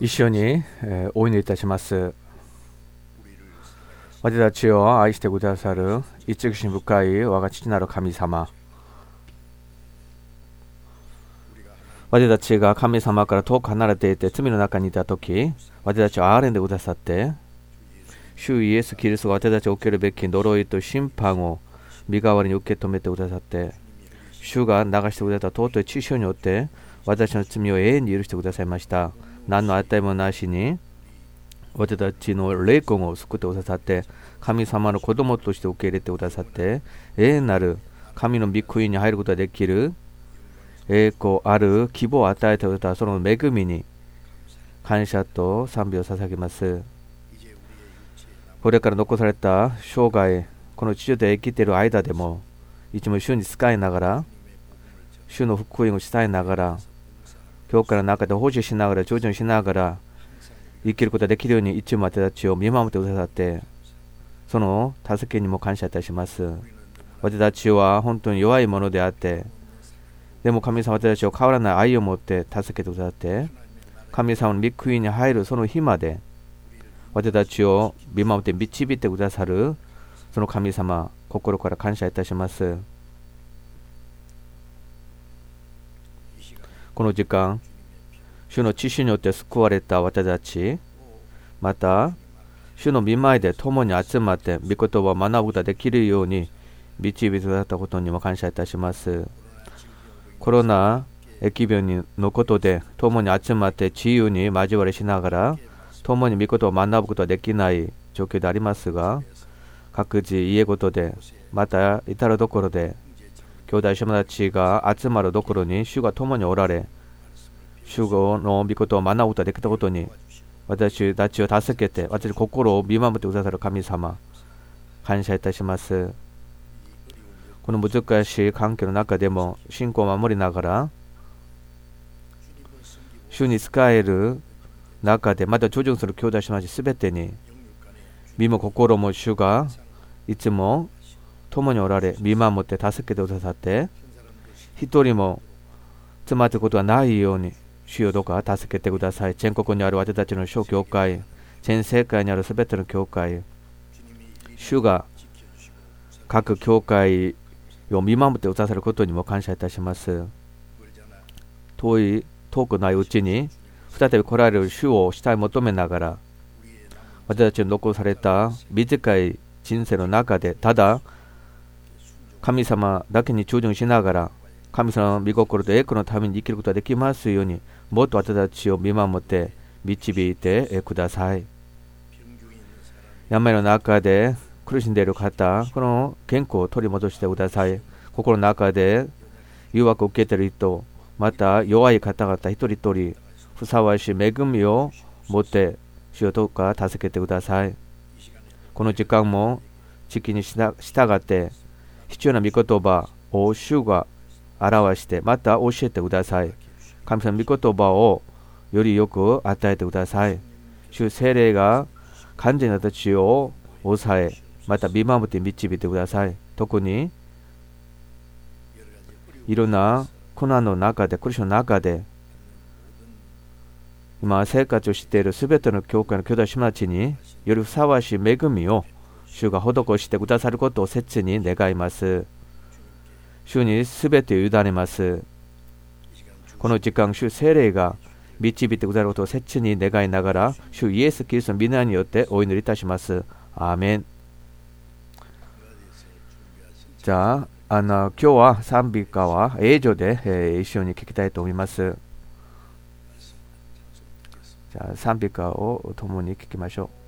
一緒にお祈りいたします。私たちを愛してくださる慈しみ深い我が父なる神様。私たちが神様から遠く離れていて罪の中にいたとき、私たちを憐れんでくださって、主イエス・キリストが私たちを受けるべき呪いと審判を身代わりに受け止めてくださって、主が流してくれた尊い知識によって、私の罪を永遠に許してくださいました。何の値もなしに私たちの霊魂を救ってくださって神様の子供として受け入れてくださって永遠なる神の御国に入ることができる栄光ある希望を与えてくれたその恵みに感謝と賛美を捧げますこれから残された生涯この地上で生きている間でもいつも主に使いながら主の福音を伝えながら教会の中で保持しながら、徐々にしながら、生きることができるように一応私たちを見守ってくださって、その助けにも感謝いたします。私たちは本当に弱いものであって、でも神様私たちを変わらない愛を持って助けてくださって、神様の御国に入るその日まで、私たちを見守って導いてくださる、その神様、心から感謝いたします。この時間、主の知識によって救われた私たち、また、主の見舞いで共に集まって、御言葉を学ぶことができるように導いてくださったことにも感謝いたします。コロナ疫病のことで共に集まって自由に交わりしながら共に御言葉を学ぶことができない状況でありますが各自家ごとでまた至るところで兄弟姉妹たちが集まるところに主が共におられ、主語の御事を学ぶことができたことに、私たちを助けて、私心を見守ってくださる神様、感謝いたします。この難しい環境の中でも信仰を守りながら、主に使える中で、また徐々にする兄弟姉妹すべてに、身も心も主がいつも共におられ、見守って助けてくださって、一人も詰まっていくことがないように、主よどうか助けてください。全国にある私たちの小教会、全世界にあるすべての教会、主が各教会を見守ってくださることにも感謝いたします。遠い、遠くないうちに、再び来られる主をしたい求めながら、私たちの残された短い人生の中で、ただ、神様だけに注重しながら、神様の御心と栄光のために生きることができますように、もっと私たちを見守って導いてください。病の中で苦しんでいる方、この健康を取り戻してください。心の中で誘惑を受けている人、また弱い方々一人一人、ふさわしい恵みを持って、主よどうか助けてください。この時間も、地域に従って、必要な御言葉を主が表してまた教えてください。神様の御言葉をよりよく与えてください。主精霊が完全な私を抑え、また見守って導いてください。特にいろんな苦難の中で、苦しの中で、今生活をしているすべての教会の兄弟姉妹たちによりふさわしい恵みを主が施してくださることを切に願います。主にすべて委ねます。この時間、主聖霊が導いてくださることを切に願いながら、主イエス・キリストの皆によってお祈りいたします。アーメン。じゃあ、あの今日は賛美歌は英語で、えー、一緒に聴きたいと思います。じゃあ、賛美歌を共に聴きましょう。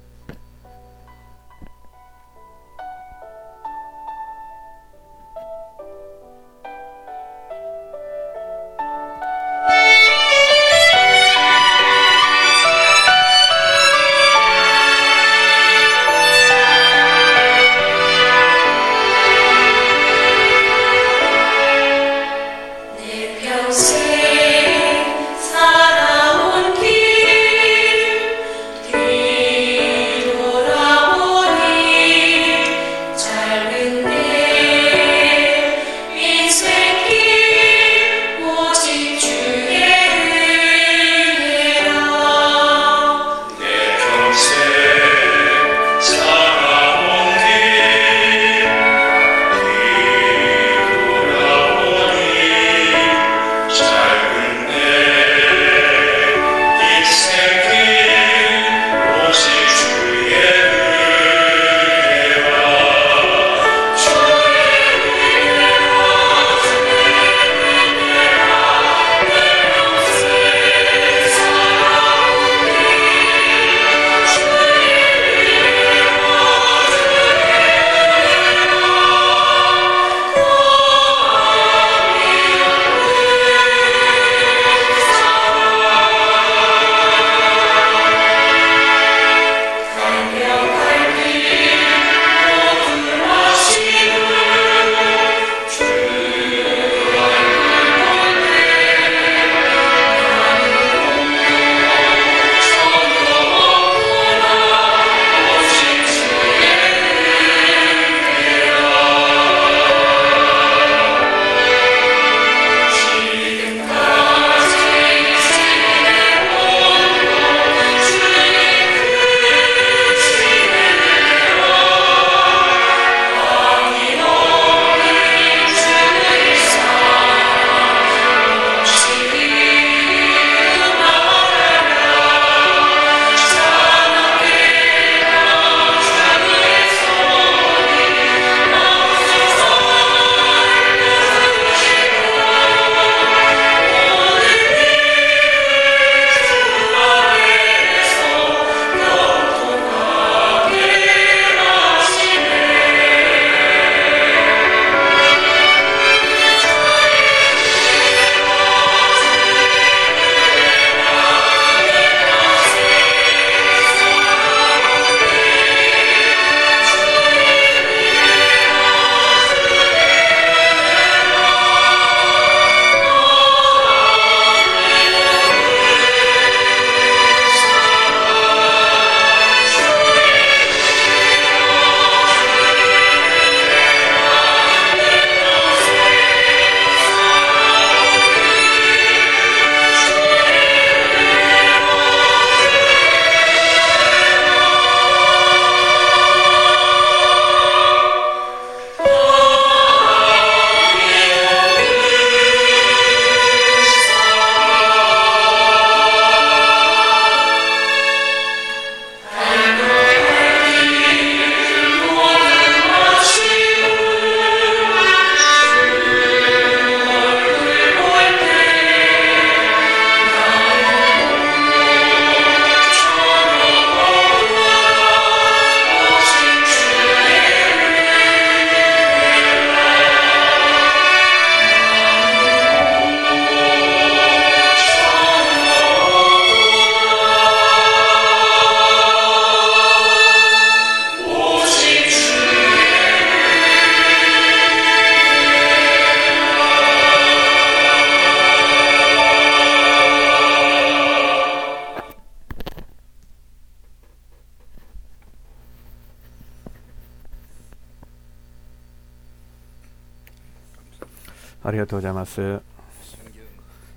ありがとうございます。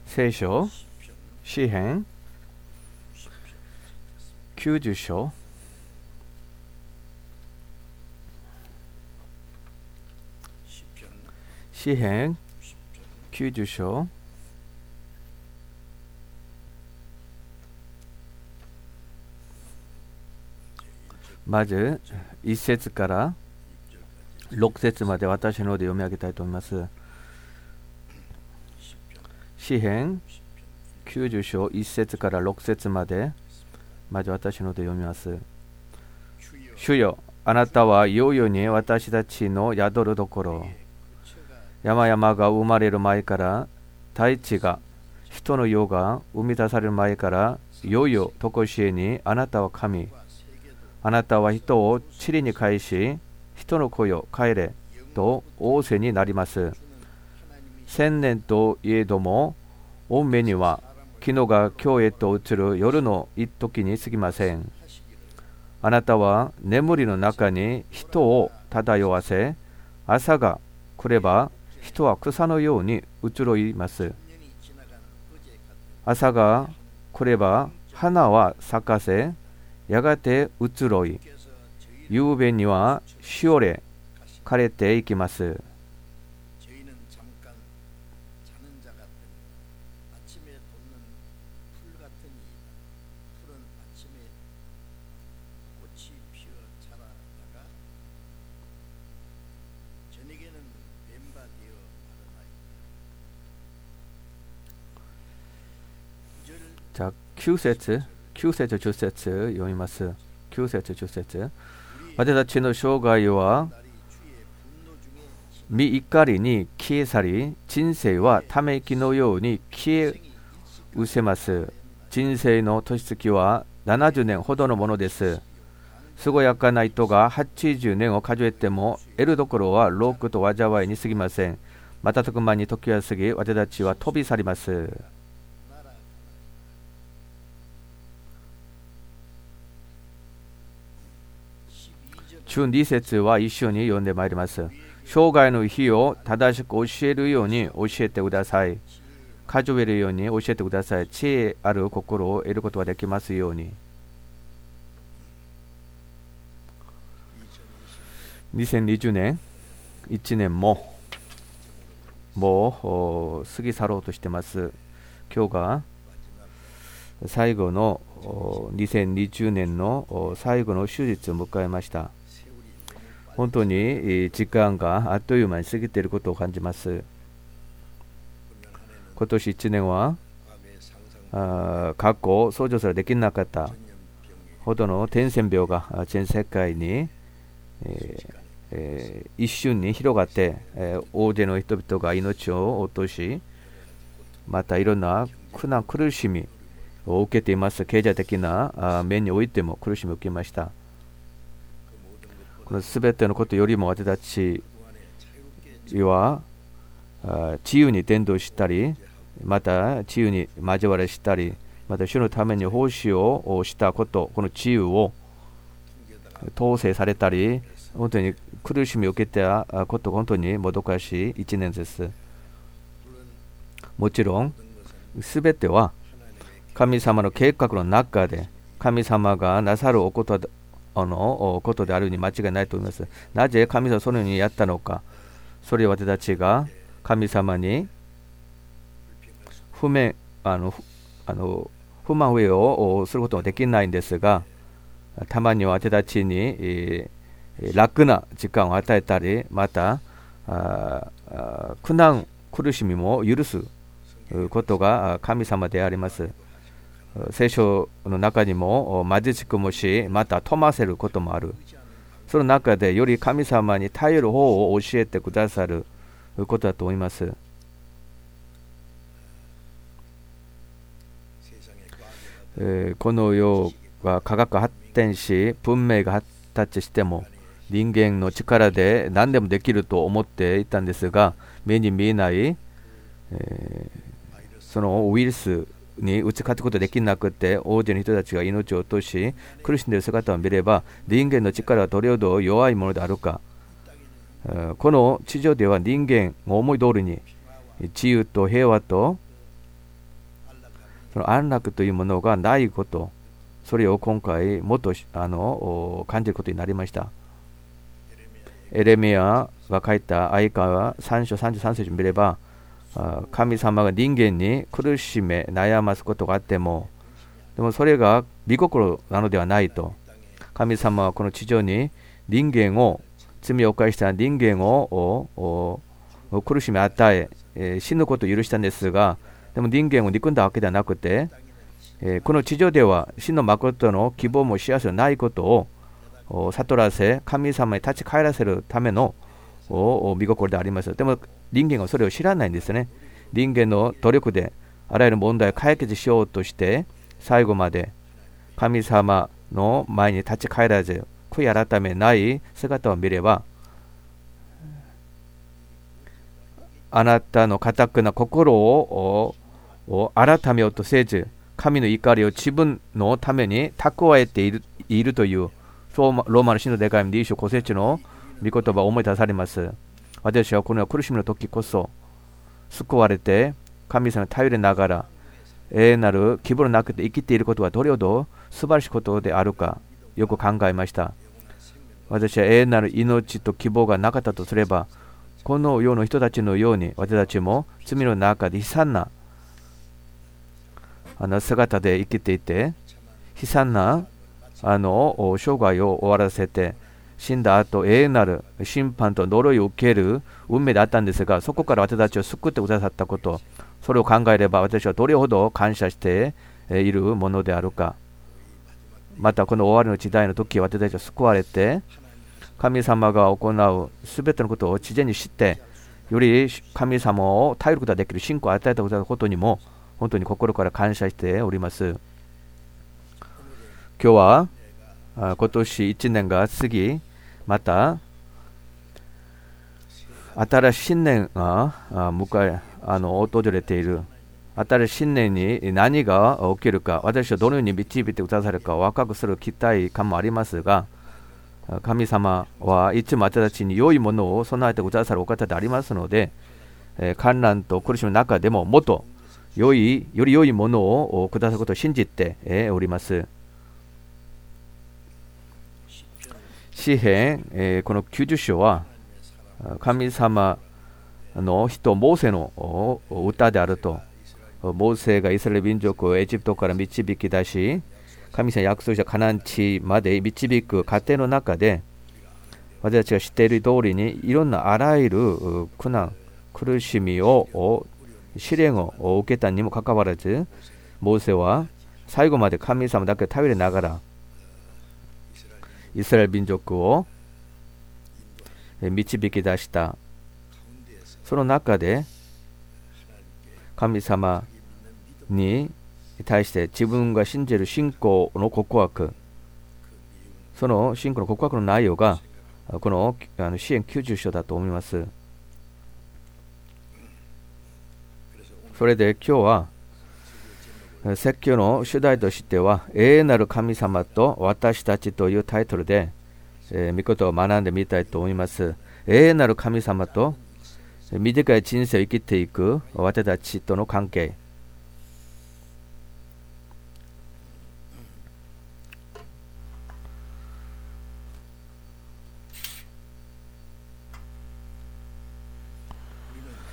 聖書、詩編、90章、詩編、90章、まず1節から6節まで私ので読み上げたいと思います。詩編90章1節から6節までまず私ので読みます。主よあなたはいようよに私たちの宿るところ。山々が生まれる前から大地が人の世が生み出される前からいよいよとこしえにあなたは神。あなたは人を塵に返し人の子よ帰れと仰せになります。千年といえども御目には昨日が今日へと移る夜の一時に過ぎません。あなたは眠りの中に人を漂わせ朝が来れば人は草のように移ろいます。朝が来れば花は咲かせやがて移ろい夕べにはしおれ枯れていきます。9節、9節、10節読みます。9節、10節私たちの生涯は、未怒りに消え去り、人生はため息のように消え失せます。人生の年月は70年ほどのものです。す健やかな人が80年を数えても、得るところはロークと災いに過ぎません。またく間に時は過ぎ、私たちは飛び去ります。12節は一緒に読んでまいります。生涯の日を正しく教えるように教えてください。数えるように教えてください。知恵ある心を得ることができますように。2020年1年ももう過ぎ去ろうとしてます。今日が最後の2020年の最後の手術を迎えました。本当に時間があっという間に過ぎていることを感じます。今年1年は過去想像すらできなかったほどの伝染病が全世界に、えーえー、一瞬に広がって、えー、大勢の人々が命を落としまたいろんな苦難苦しみを受けています経済的な面においても苦しみを受けました。この全てのことよりも私たちは自由に伝道したりまた自由に交わりしたりまた主のために奉仕をしたことこの自由を統制されたり本当に苦しみを受けたこと本当にもどかしい1年です。もちろん全ては神様の計画の中で神様がなさるおことあのことであるに間違いないと思います。なぜ神様はそのようにやったのか。それは私たちが神様に不明あのあの不満上をすることはできないんですがたまには私たちに、え楽な時間を与えたりまたあ苦難苦しみも許すことが神様であります。聖書の中にも貧しくもしまた富ませることもある。その中でより神様に頼る方を教えてくださることだと思います。え、この世は科学発展し文明が発達しても人間の力で何でもできると思っていたんですが目に見えない、えー、そのウイルスに打ち勝つことできなくて大勢の人たちが命を落とし苦しんでいる姿を見れば人間の力はどれほど弱いものであるか、この地上では人間が思い通りに自由と平和とその安楽というものがないことそれを今回もっとあの感じることになりました。エレミアが書いた相川3章33節を見れば神様が人間に苦しめ悩ますことがあってもでもそれが見心なのではないと神様はこの地上に人間を罪を犯した人間を苦しみ与え死ぬことを許したんですがでも人間を憎んだわけではなくて、この地上では真の誠の希望も幸せのないことを悟らせ神様に立ち返らせるための見心であります。でも人間はそれを知らないんですね。人間の努力であらゆる問題を解決しようとして最後まで神様の前に立ち返らず悔い改めない姿を見ればあなたの堅くな心を改めようとせず神の怒りを自分のために蓄えているというローマの死のデカイムで一章古節の御言葉を思い出されます。私はこの苦しみの時こそ救われて神様に頼りながら永遠なる希望のなくて生きていることはどれほど素晴らしいことであるかよく考えました。私は永遠なる命と希望がなかったとすればこの世の人たちのように私たちも罪の中で悲惨なあの姿で生きていて悲惨なあの生涯を終わらせて死んだ後永遠なる審判と呪いを受ける運命であったんですがそこから私たちを救ってくださったことそれを考えれば私はどれほど感謝しているものであるかまたこの終わりの時代の時私たちは救われて神様が行うすべてのことを事前に知って、より神様を頼ることができる信仰を与えたことにも、本当に心から感謝しております。今日は今年1年が過ぎ、また新しい新年が迎えあの訪れている新しい新年に何が起きるか私はどのように導いてくださるか若くする期待感もありますが神様はいつも私たちに良いものを備えてくださるお方でありますので、え観難と苦しみの中でももっと良い、より良いものをくださることを信じて、おります。詩篇、えこの90章は神様の人、モーセの歌であると、モーセがイスラエル民族をエジプトから導き出し、神様約束したカナン地まで導く過程の中で私たちが知っている通りにいろんなあらゆる苦難苦しみを試練を受けたにもかかわらずモーセは最後まで神様だけ頼りながらイスラエル民族を導き出したその中で神様に対して自分が信じる信仰の告白、その信仰の告白の内容が、このあの支援90章だと思います。それで今日は、説教の主題としては、永遠なる神様と私たちというタイトルで、えー、御言を学んでみたいと思います。永遠なる神様と短い人生を生きていく私たちとの関係。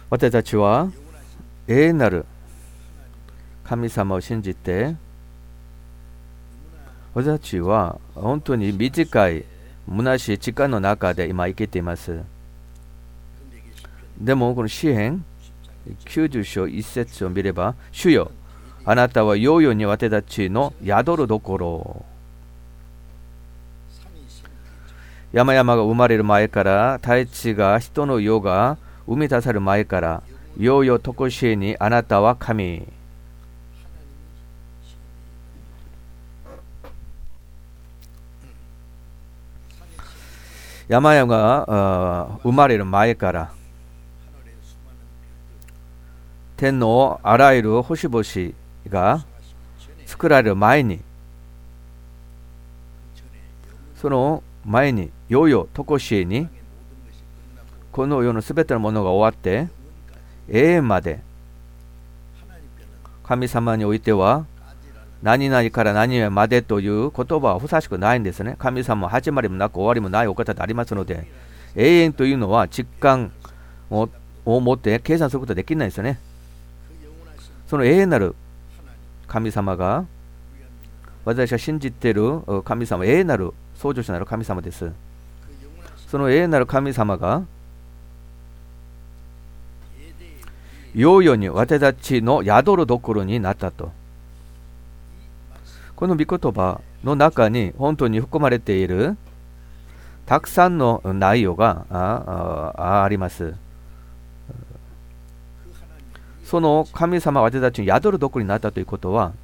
私たちは永遠なる神様を信じて私たちは本当に短い虚しい時間の中で今生きています。でもこの詩篇90章1節を見れば主よあなたはようように私たちの宿るところ山々が生まれる前から大地が人の世が生み出される前からようよとこしえにあなたは神山々が生まれる前から天のあらゆる星々が作られる前にその前にいよいよ常しえにこの世のすべてのものが終わって永遠まで神様においては何々から何々までという言葉はふさしくないんですね。神様は始まりもなく終わりもないお方でありますので、永遠というのは実感を持って計算することはできないですよね。その永遠なる神様が、私は信じている神様、永遠なる創造主なる神様です。その永遠なる神様が、ようように私たちの宿るところになったと。この御言葉の中に本当に含まれているたくさんの内容があります。その神様私たちに宿る毒になったということは、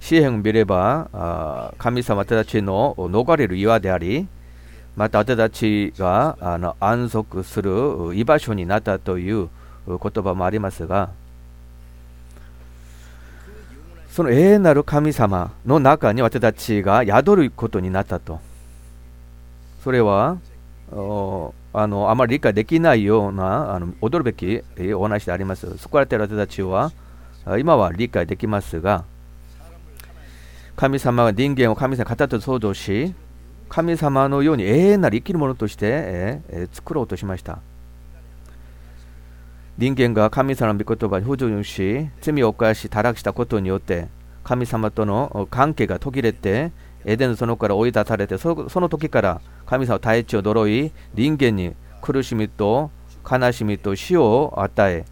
詩篇を見れば、神様私たちの逃れる岩であり、また私たちがあの安息する居場所になったという言葉もありますが、その永遠なる神様の中に私たちが宿ることになったと。それはあのあまり理解できないようなあの驚くべきお話であります。救われている私たちは今は理解できますが神様は人間を神様方と創造し神様のように永遠なる生きるものとして、えー、作ろうとしました。人間が神様の御言葉に不順し、罪を犯し、堕落したことによって、神様との関係が途切れて、エデンの園から追い出されて、そその時から神様は大地を呪い、人間に苦しみと悲しみと死を与え、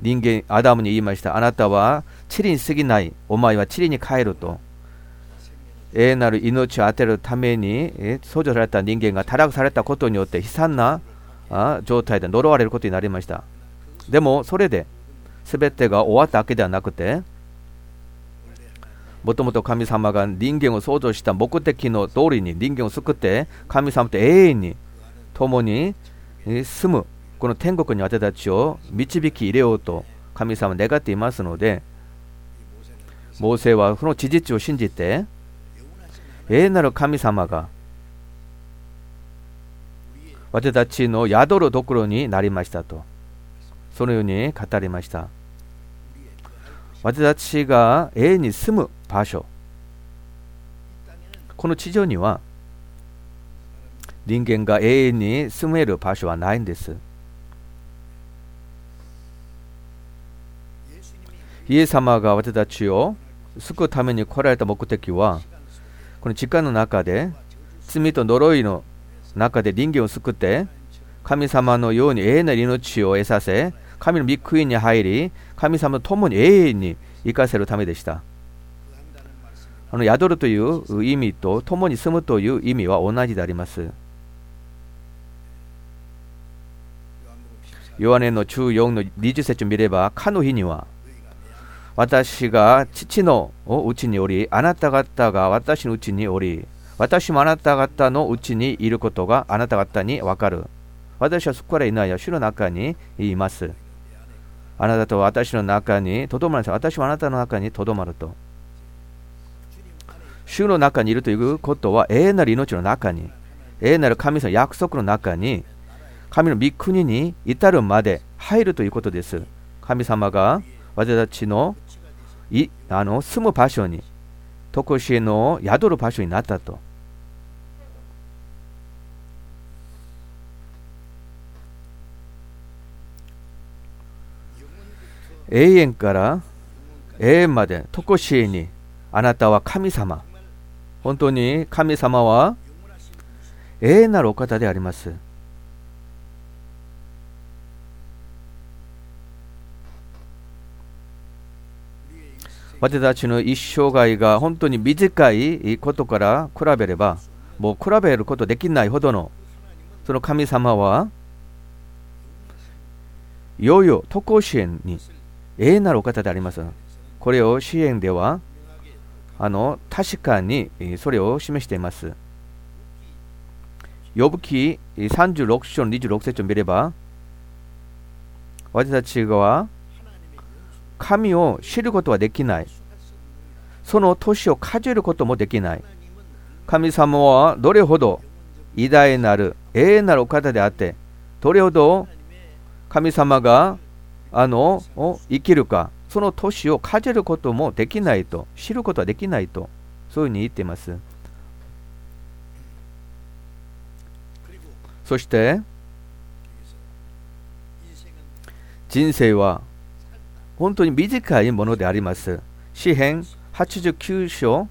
人間、アダムに言いました。あなたは塵に過ぎない。お前は塵に帰ると。永遠なる命を当てるためにえ創造された人間が堕落されたことによって悲惨なあ状態で呪われることになりました。でもそれで全てが終わったわけではなくてもともと神様が人間を創造した目的の通りに人間を救って神様と永遠に共に住むこの天国に私たちを導き入れようと神様願っていますのでモーセはその事実を信じて永遠なる神様が私たちの宿るところになりましたと。そのように語りました私たちが永遠に住む場所この地上には人間が永遠に住める場所はないんですイエス様が私たちを救うために来られた目的はこの時間の中で罪と呪いの中で人間を救って神様のように永遠な命を得させ神の御国に入り神様と共に永遠に生かせるためでしたあの宿るという意味と共に住むという意味は同じでありますヨハネの中4の20節を見れば、かの日には、私が父のうちにおり、あなた方が私のうちにおり、私もあなた方のうちにいることがあなた方にわかる。私はそこからいないや、主の中にいます。あなたと私の中にとどまるんです。私はあなたの中にとどまると。主の中にいるということは永遠なる命の中に、永遠なる神様の約束の中に、神の御国に至るまで入るということです。神様が私たちのいあの住む場所に、とこしえの宿る場所になったと。永遠から永遠までとこしえにあなたは神様。本当に神様は永遠なるお方であります。私たちの一生涯が本当に短いことから比べればもう比べることできないほどのその神様はいよいよとこしえに永遠なるお方であります。これを支援ではあの確かにそれを示しています。呼ぶ記36章26節を見れば私たちは神を知ることはできない。その年を数えることもできない。神様はどれほど偉大なる永遠なるお方であって、どれほど神様があの生きるか。その年をかじることもできないと。知ることはできないと。そういうふうに言っています。そして人生は本当に短いものであります。詩編89章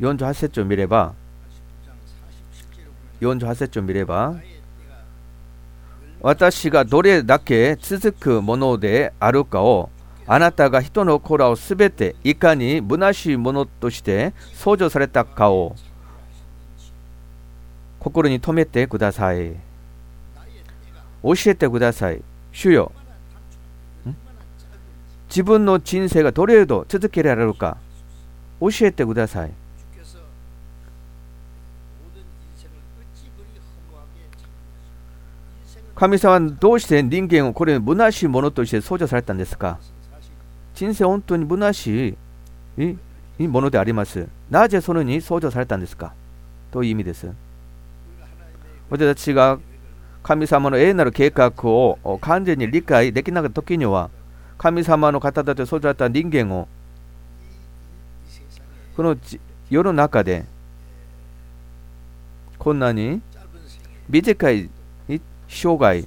48節を見れば48節を見れば私がどれだけ続くものであるかをあなたが人の子らをすべていかに虚しいものとして創造されたかを心に留めてください。教えてください。主よ。自分の人生がどれほど続けられるか教えてください。神様はどうして人間をこれむなしいものとして創造されたんですか？人生本当にむなしい？ものであります。なぜそのように創造されたんですか？という意味です。私たちが神様の永なる計画を完全に理解できなかった時には神様の方だとそうだった人間をこの世の中でこんなに短い生涯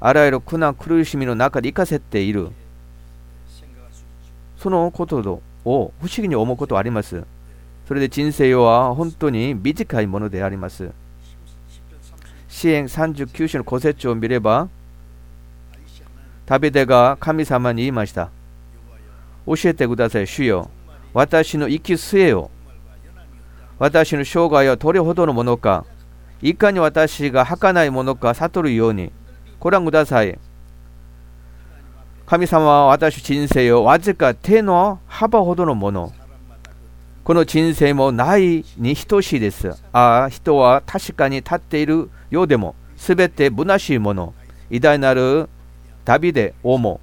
あらゆる苦難苦しみの中で生かせている。そのことを不思議に思うことはあります。それで人生は本当に短いものであります。支援39種の古説を見れば旅でが神様に言いました。教えてください主よ。私の生き末を。私の生涯はどれほどのものか。いかに私が儚いものか悟るようにご覧ください。神様は私人生をわずか手の幅ほどのもの。この人生もないに等しいです。ああ人は確かに立っているようでもすべて虚しいもの。偉大なる旅で思う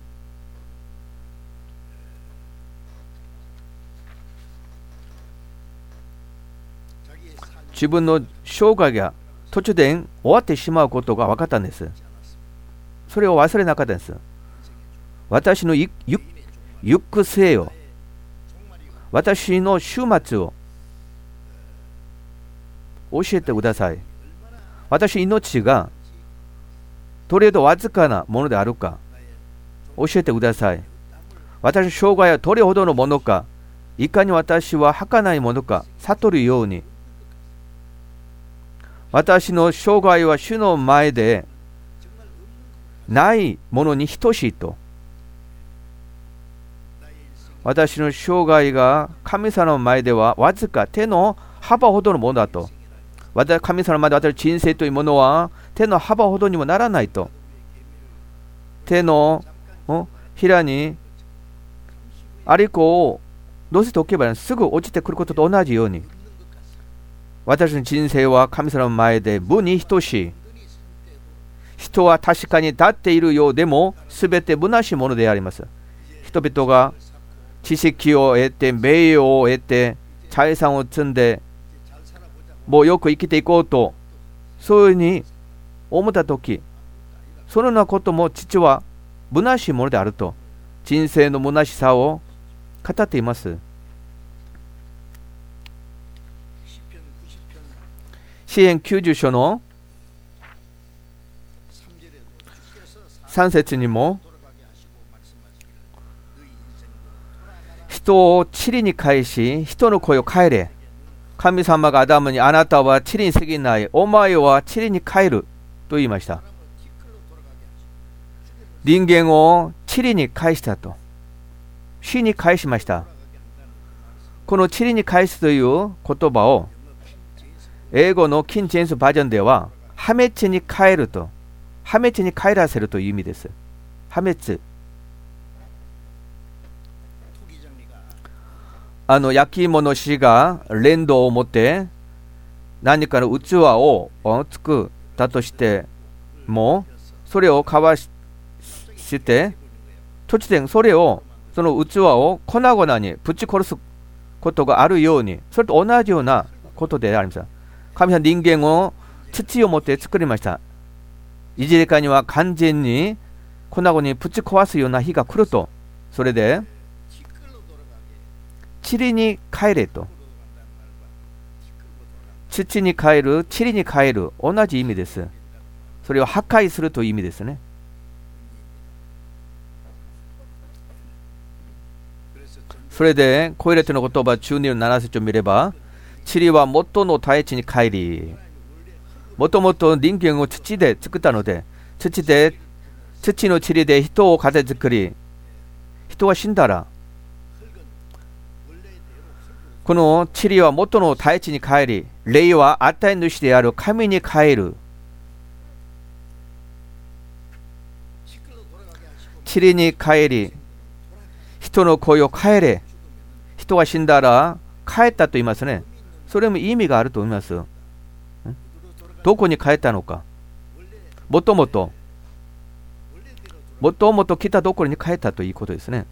自分の生涯が途中で終わってしまうことが分かったんです。それを忘れなかったんです。私の行くせよ、私の週末を教えてください。私、命がどれほどわずかなものであるか教えてください。私、生涯はどれほどのものか、いかに私は儚いものか悟るように私の生涯は主の前でないものに等しいと。私の生涯が神様の前ではわずか手の幅ほどのものだと。神様の前で私の人生というものは手の幅ほどにもならないと。手のひらにありこを乗せておけばすぐ落ちてくることと同じように。私の人生は神様の前で無に等しい。人は確かに立っているようでも、全て無なしものであります。人々が知識を得て、名誉を得て、財産を積んで、もうよく生きていこうと、そういうふうに思ったとき、そのようなことも父は無なしものであると、人生の無なしさを語っています。支援90書の3節にも人を地理に返し人の声を変えれ神様がアダムにあなたは地理に過ぎないお前は地理に帰ると言いました人間を地理に返したと死に返しましたこの地理に返すという言葉を英語のキン・ジェンスバージョンでは、破滅に帰ると、破滅に帰らせるという意味です。破滅。あの焼き芋の師が連動を持って何かの器を作ったとしてもそれをかわしして突然それをその器を粉々にぶち殺すことがあるようにそれと同じようなことであります。神は人間を土を持って作りました。いじれかには完全に粉々にぶち壊すような日が来ると、それで、チリに帰れと。土に帰る、チリに帰る、同じ意味です。それを破壊するという意味ですね。それで、コイレテの言葉、中2の7節を見れば、地理は元の大地に帰り、もともと人間を土で作ったので、土で、土の地理で人を風作り、人は死んだら、この地理は元の大地に帰り、霊は与え主である神に帰る。地理に帰り、人の声を帰れ。人は死んだら帰ったと言いますね。それも意味があると思います。どこに帰ったのか。もともと、もともと来たところに帰ったということですね。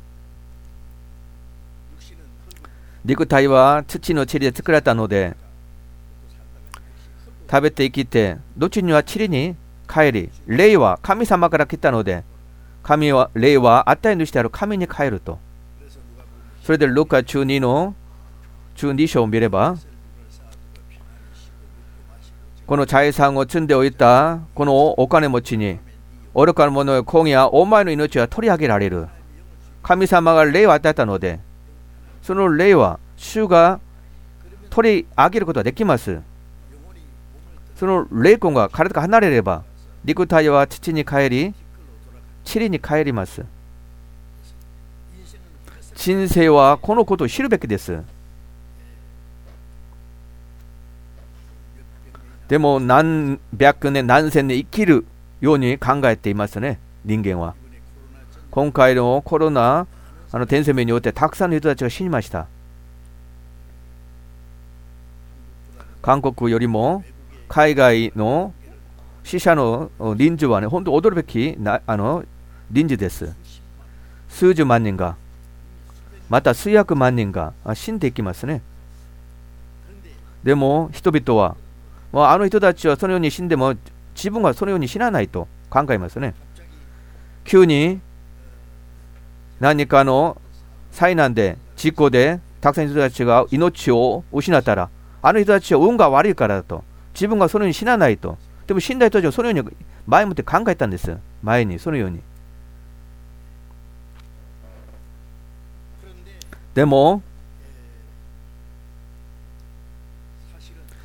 肉体は土のチリで作られたので、食べて生きて、後にはチリに帰り、霊は神様から来たので、神は霊は値主である神に帰ると。それで、ルカ12の中2章を見れば、この財産を積んでおいたこのお金持ちに愚かな者よ今夜お前の命は取り上げられる神様が礼を与えたのでその礼は主が取り上げることができますその霊魂が体か離れれば肉体は父に帰り地理に帰ります人生はこのことを知るべきですでも何百年、何千年生きるように考えていますね、人間は。今回のコロナ、あの天性命によってたくさんの人たちが死にました。韓国よりも海外の死者の臨時はね、本当驚くべきなあの臨時です。数十万人が、また数百万人が死んでいきますね。でも人々はもうあの人たちはそのように死んでも自分はそのように死なないと考えますね。急に何かの災難で事故でたくさんの人たちが命を失ったらあの人たちは運が悪いからだと自分がそのように死なないと。でも死んだ人たちはそのように前もって考えたんです。前にそのように。でも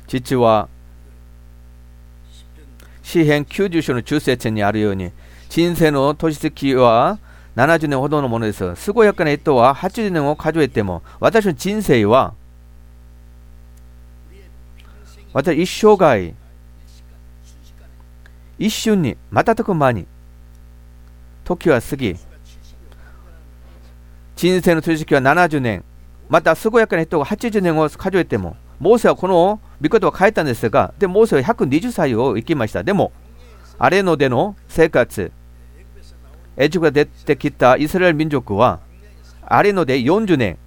父は詩編90章の中世点にあるように人生の年月は70年ほどのものです。健やかな人は80年を数えても私の人生は私一生涯一瞬に瞬く間に時は過ぎ人生の年月は70年また健やかな人が80年を数えてもモーセはこの御言葉を書いたんですが、でモーセは120歳を生きました。でも、アレノでの生活、エジプトが出てきたイスラエル民族は、アレノで40年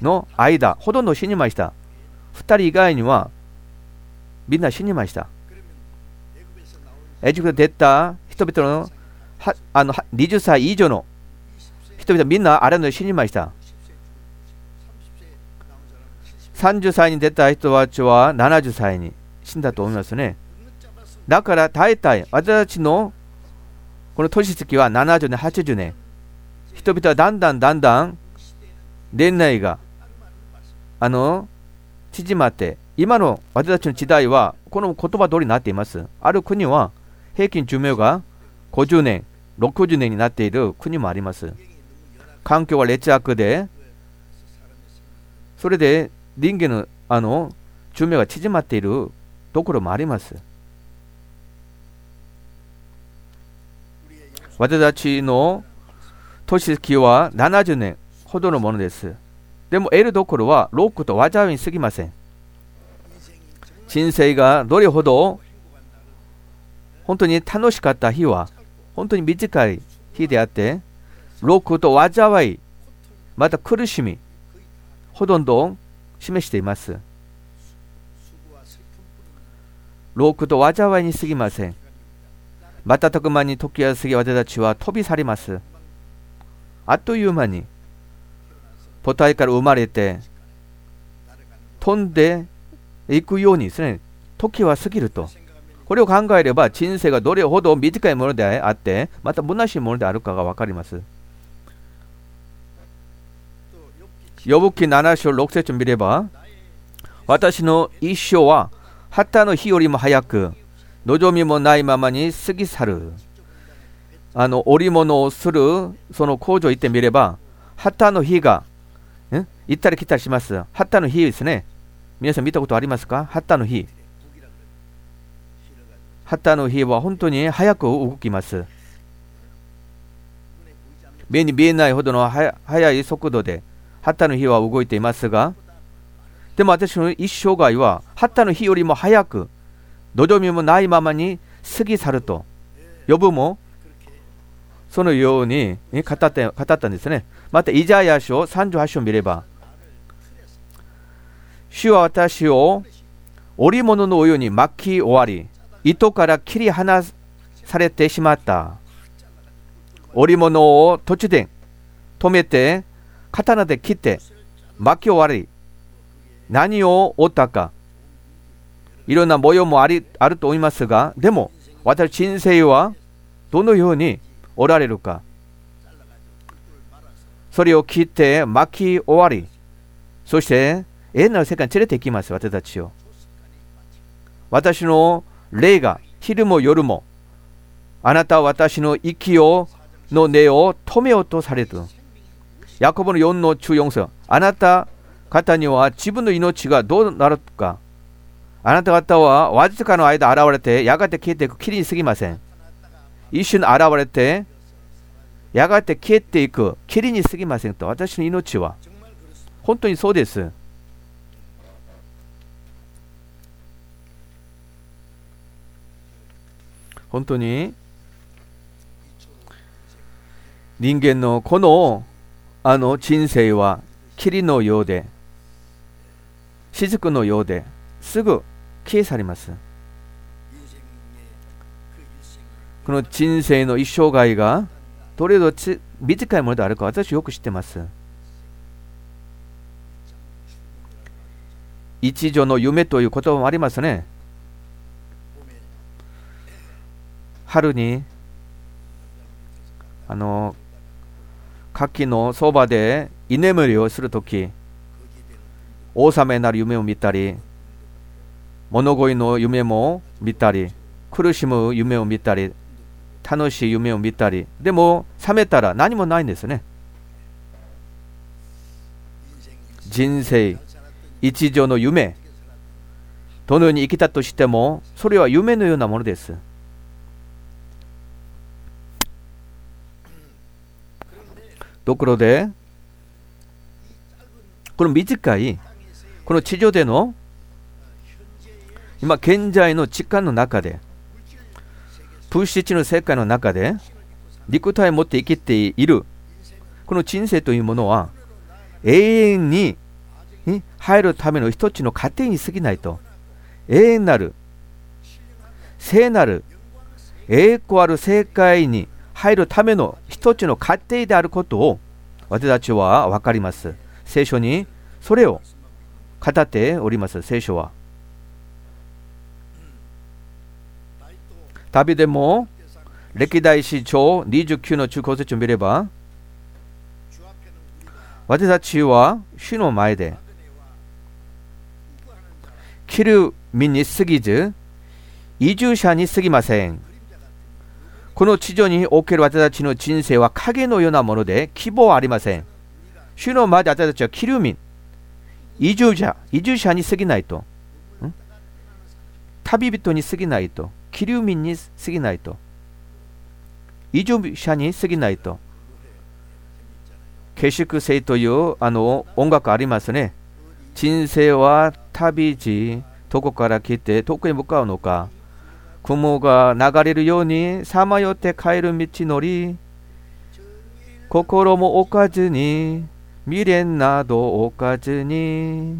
の間、ほとんど死にました。2人以外には、みんな死にました。エジプトで出た人々のはあの20歳以上の人々みんなアレノで死にました。30歳に出た人たちは70歳に死んだと思いますね。だから大体私たちのこの年月は70年、80年。人々はだんだんだんだん年内があの縮まって、今の私たちの時代はこの言葉通りになっています。ある国は平均寿命が50年、60年になっている国もあります。環境は劣悪で、それで林家のあの寿命が縮まっているところもあります。私たちの年月は70年ほどのものです。でも得るどころはロックと災いに過ぎません。人生がどれほど本当に楽しかった日は本当に短い日であって、ロックと災い、また苦しみ、ほとんど示しています。老クと災いに過ぎません。またく間に時は過ぎ私たちは飛び去ります。あっという間に母体から生まれて飛んでいくようにですね。時は過ぎると。これを考えれば人生がどれほど短いものであってまた虚しいものであるかが分かります。ヨブ記7章6節見れば私の一生は旗の日よりも早く望みもないままに過ぎ去るあの織物をするその工場行ってみれば旗の日が行ったり来たりします旗の日ですね皆さん見たことありますか旗の日旗の日は本当に早く動きます目に見えないほどの速い速度で旗の日は動いていますがでも私の一生涯は旗の日よりも早く望みもないままに過ぎ去ると呼ぶもそのように語って語ったんですね。またイザヤ書38章を見れば主は私を織物のお湯に巻き終わり糸から切り離されてしまった。織物を途中で止めて刀で切って巻き終わり何を折ったか。いろんな模様もありあると思いますがでも私人生はどのようにおられるか。それを切って巻き終わりそして永遠なる世界に連れて行きます私たちを。私の霊が昼も夜もあなたは私の息をの根を止めようとされる。ヤコブの4の中4節あなた方には自分の命がどうなるかあなた方はわずかの間現れてやがて消えていく霧に過ぎません一瞬現れてやがて消えていく霧に過ぎませんと私の命は本当にそうです本当に人間のこのあの人生は霧のようで雫のようですぐ消え去ります。この人生の一生涯がどれほど短いものであるか私よく知ってます。一助の夢という言葉もありますね。春にあの柿のそばで居眠りをするとき王様になる夢を見たり物乞いの夢も見たり苦しむ夢を見たり楽しい夢を見たりでも覚めたら何もないんですね。人生一条の夢どのように生きたとしてもそれは夢のようなものです。ところでこの短いこの地上での今現在の時間の中で物質の世界の中で肉体を持って生きているこの人生というものは永遠に入るための一つの過程に過ぎないと永遠なる聖なる栄光ある世界に入るための一つの過程であることを私たちは分かります。聖書にそれを語っております、聖書は。旅でも歴代史上29の中高節を見れば私たちは主の前で切る身に過ぎず移住者に過ぎません。この地上における私たちの人生は影のようなもので希望はありません。主の前で私たちはキルミン、移住者、移住者に過ぎないと。旅人に過ぎないと。キリュ民に過ぎないと。移住者に過ぎないと。下宿性というあの音楽ありますね。人生は旅路、どこから来てどこへ向かうのか。雲が流れるようにさまよって帰る道のり心も置かずに未練など置かずに。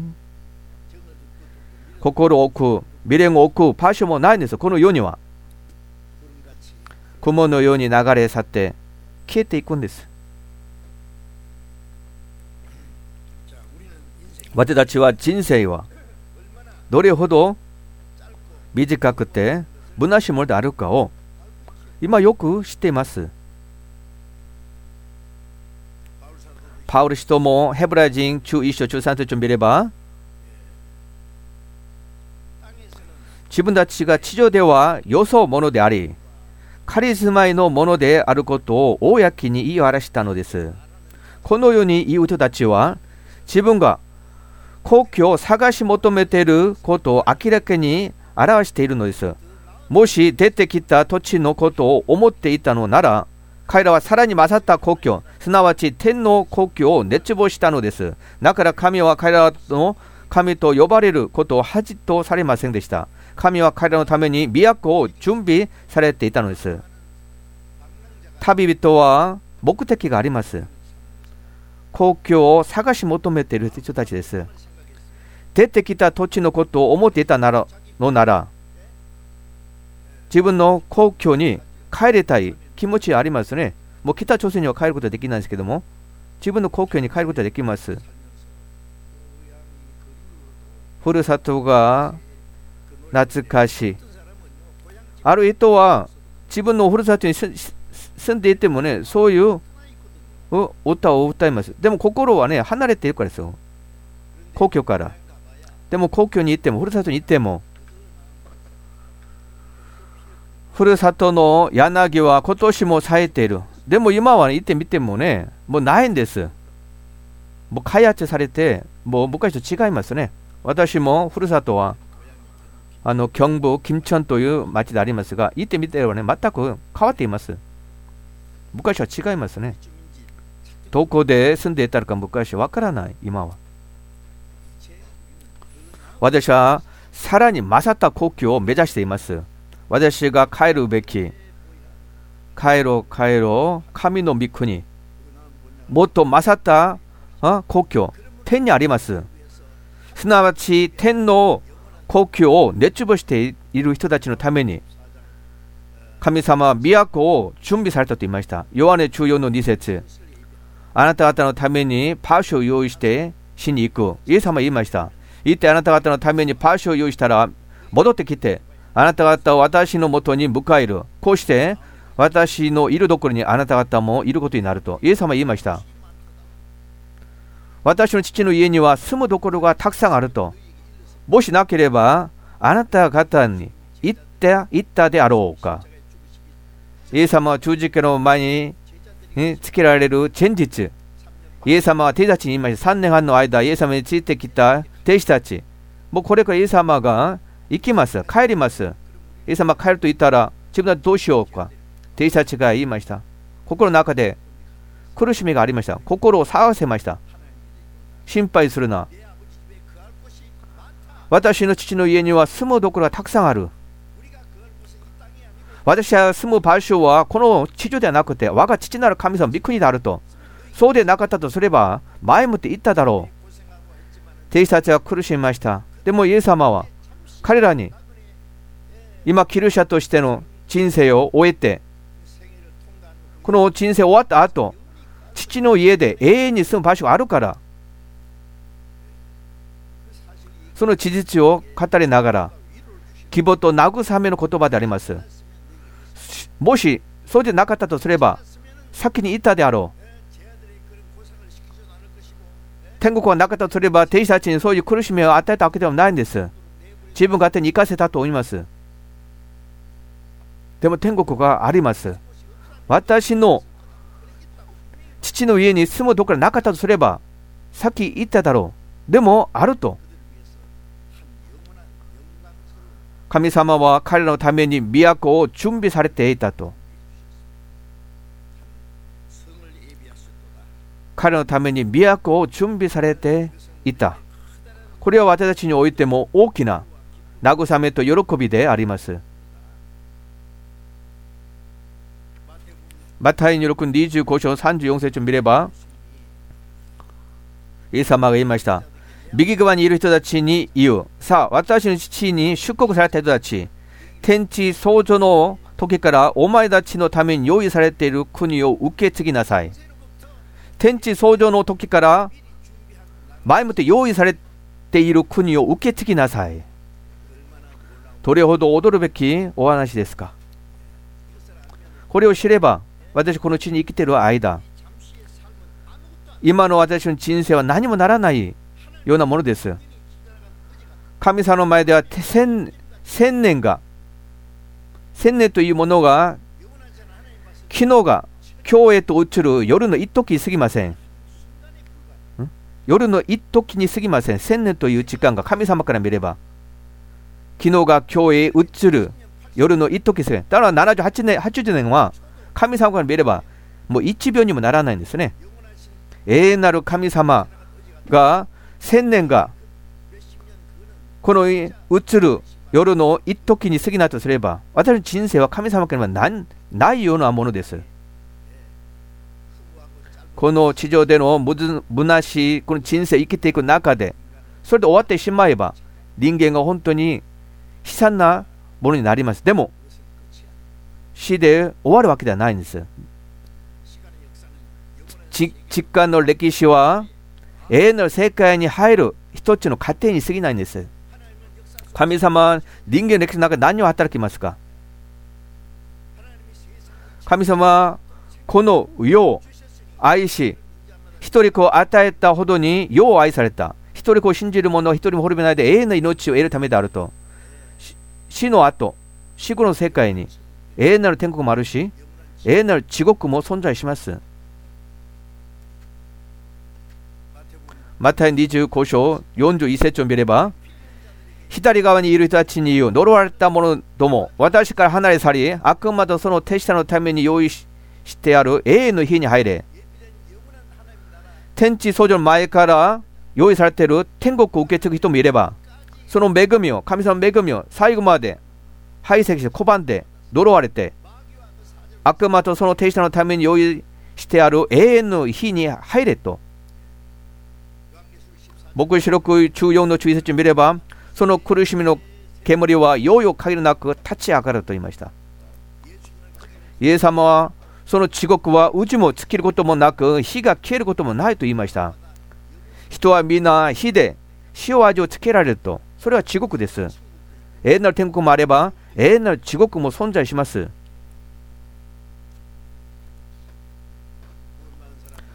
心を置く未練を置く場所もないんですこの世には。雲のように流れ去って消えていくんです。私たちは人生はどれほど短くて 虚しいものであるかを今よく知っています。 바울 사도도 パウル氏ともヘブライ人中1章中3節を見れば 땅에서는 自分たちが地上ではよそ者でありカリスマイのものであることを公に言い表したのです。このように言う人たちは自分が故郷を探し求めていることを明らかに表しているのです。 もし出てきた土地のことを思っていたのなら彼らはさらに勝った故郷、すなわち天の故郷を熱望したのです。だから神は彼らの神と呼ばれることを恥とされませんでした。神は彼らのために都を準備されていたのです。旅人は目的があります。故郷を探し求めている人たちです。出てきた土地のことを思っていたならのなら、自分の故郷に帰りたい気持ちありますね。もう北朝鮮には帰ることはできないですけども、自分の故郷に帰ることはできます。ふるさとが懐かしい。ある人は自分のふるさとに住んでいてもね、そういう歌を歌います。でも心はね、離れているからですよ。故郷から。でも故郷に行っても、ふるさとに行っても、ふるさとの柳は今年も咲いている。でも今は、ね、行ってみてもね、もうないんです。もう開発されて、もう昔と違いますね。私もふるさとは、あの、경북金천という町でありますが、行ってみてはね、全く変わっています。昔は違いますね。どこで住んでいたのか昔はわからない、今は。私はさらに勝った故郷を目指しています。 私が帰るべき、帰ろう帰ろう、神の御国、もっと勝ったあ故郷、天にあります。すなわち天の故郷を熱望している人たちのために、神様は都を準備されたと言いました。ヨハネ中4の2節あなた方のためにパーシを用意してしに行く。イエス様は言いました。一体あなた方のためにパーシを用意したら戻ってきて、あなた方を私のもとに迎える。こうして私のいるところにあなた方もいることになると。イエス様は言いました。私の父の家には住むところがたくさんあると。もしなければ、あなた方に言った、言ったであろうか。イエス様は十字架の前にえつけられる前日、イエス様は弟子たちに言いました。3年半の間、イエス様についてきた弟子たち、もうこれからイエス様が行きます。帰ります。イエス様帰ると言ったら、自分はどうしようか。弟子たちが言いました。心の中で苦しみがありました。心を探せました。心配するな。私の父の家には住むところがたくさんある。私は住む場所はこの地上ではなくて我が父なる神様御国であると。そうでなかったとすれば前もって言っただろう。弟子たちは苦しみました。でもイエス様は彼らに今キルシャとしての人生を終えてこの人生終わった後父の家で永遠に住む場所があるからその事実を語りながら希望と慰めの言葉であります。もしそうでなかったとすれば先に言ったであろう。天国はなかったとすれば弟子たちにそういう苦しみを与えたわけではないんです。自分勝手に生かせたと思います。でも天国があります。私の父の家に住むところなかったとすればさっき言っただろう。でもあると。神様は彼らのために都を準備されていたと。彼のために都を準備されていた。これは私たちにおいても大きな慰めと喜びでありますマタイに録25章34節を見ればイエス様が言いました右側にいる人たちに言うさあ私の父に出国された人たち天地創造の時からお前たちのために用意されている国を受け継ぎなさい。天地創造の時から前もって用意されている国を受け継ぎなさい。どれほど驚るべきお話ですか？これを知れば私この地に生きている間今の私の人生は何もならないようなものです。神様の前では千千年が千年というものが昨日が今日へと移る夜の一時過ぎません？夜の一時に過ぎません。千年という時間が神様から見れば昨日が今日へ移る夜の一時過ぎ。だから78年、80年は神様から見ればもう1秒にもならないんですね。永遠なる神様が千年がこの移る夜の一時に過ぎないとすれば私の人生は神様からはないようなものです。この地上でのむなしいこの人生生きていく中でそれで終わってしまえば人間が本当に悲惨なものになります。でも死で終わるわけではないんです。実感の歴史は永遠の世界に入る一つの過程に過ぎないんです。神様は人間の歴史の中で何を働きますか？神様はこの世を愛し、一人子を与えたほどに世を愛された。一人子を信じる者は一人も滅びないで永遠の命を得るためであると。死の後、死後の世界に永遠なる天国もあるし、永遠なる地獄も存在します。マタイ25章42節を見れば、左側にいる人たちに言う、呪われた者ども、私から離れ去り、悪魔とその手下のために用意してある永遠の日に入れ。天地創造の前から用意されている天国を受け継ぐ人もいれば、その恵みを、神様の恵みを最後まで排斥して拒んで、呪われて悪魔とその手下のために用意してある永遠の日に入れと。僕四六中4の注意説を見ればその苦しみの煙はようよ限りなく立ち上がると言いました。イエス様はその地獄は宇宙も尽きることもなく火が消えることもないと言いました。人は皆火で塩味をつけられると。それは地獄です永遠なる天国もあれば永遠なる地獄も存在します。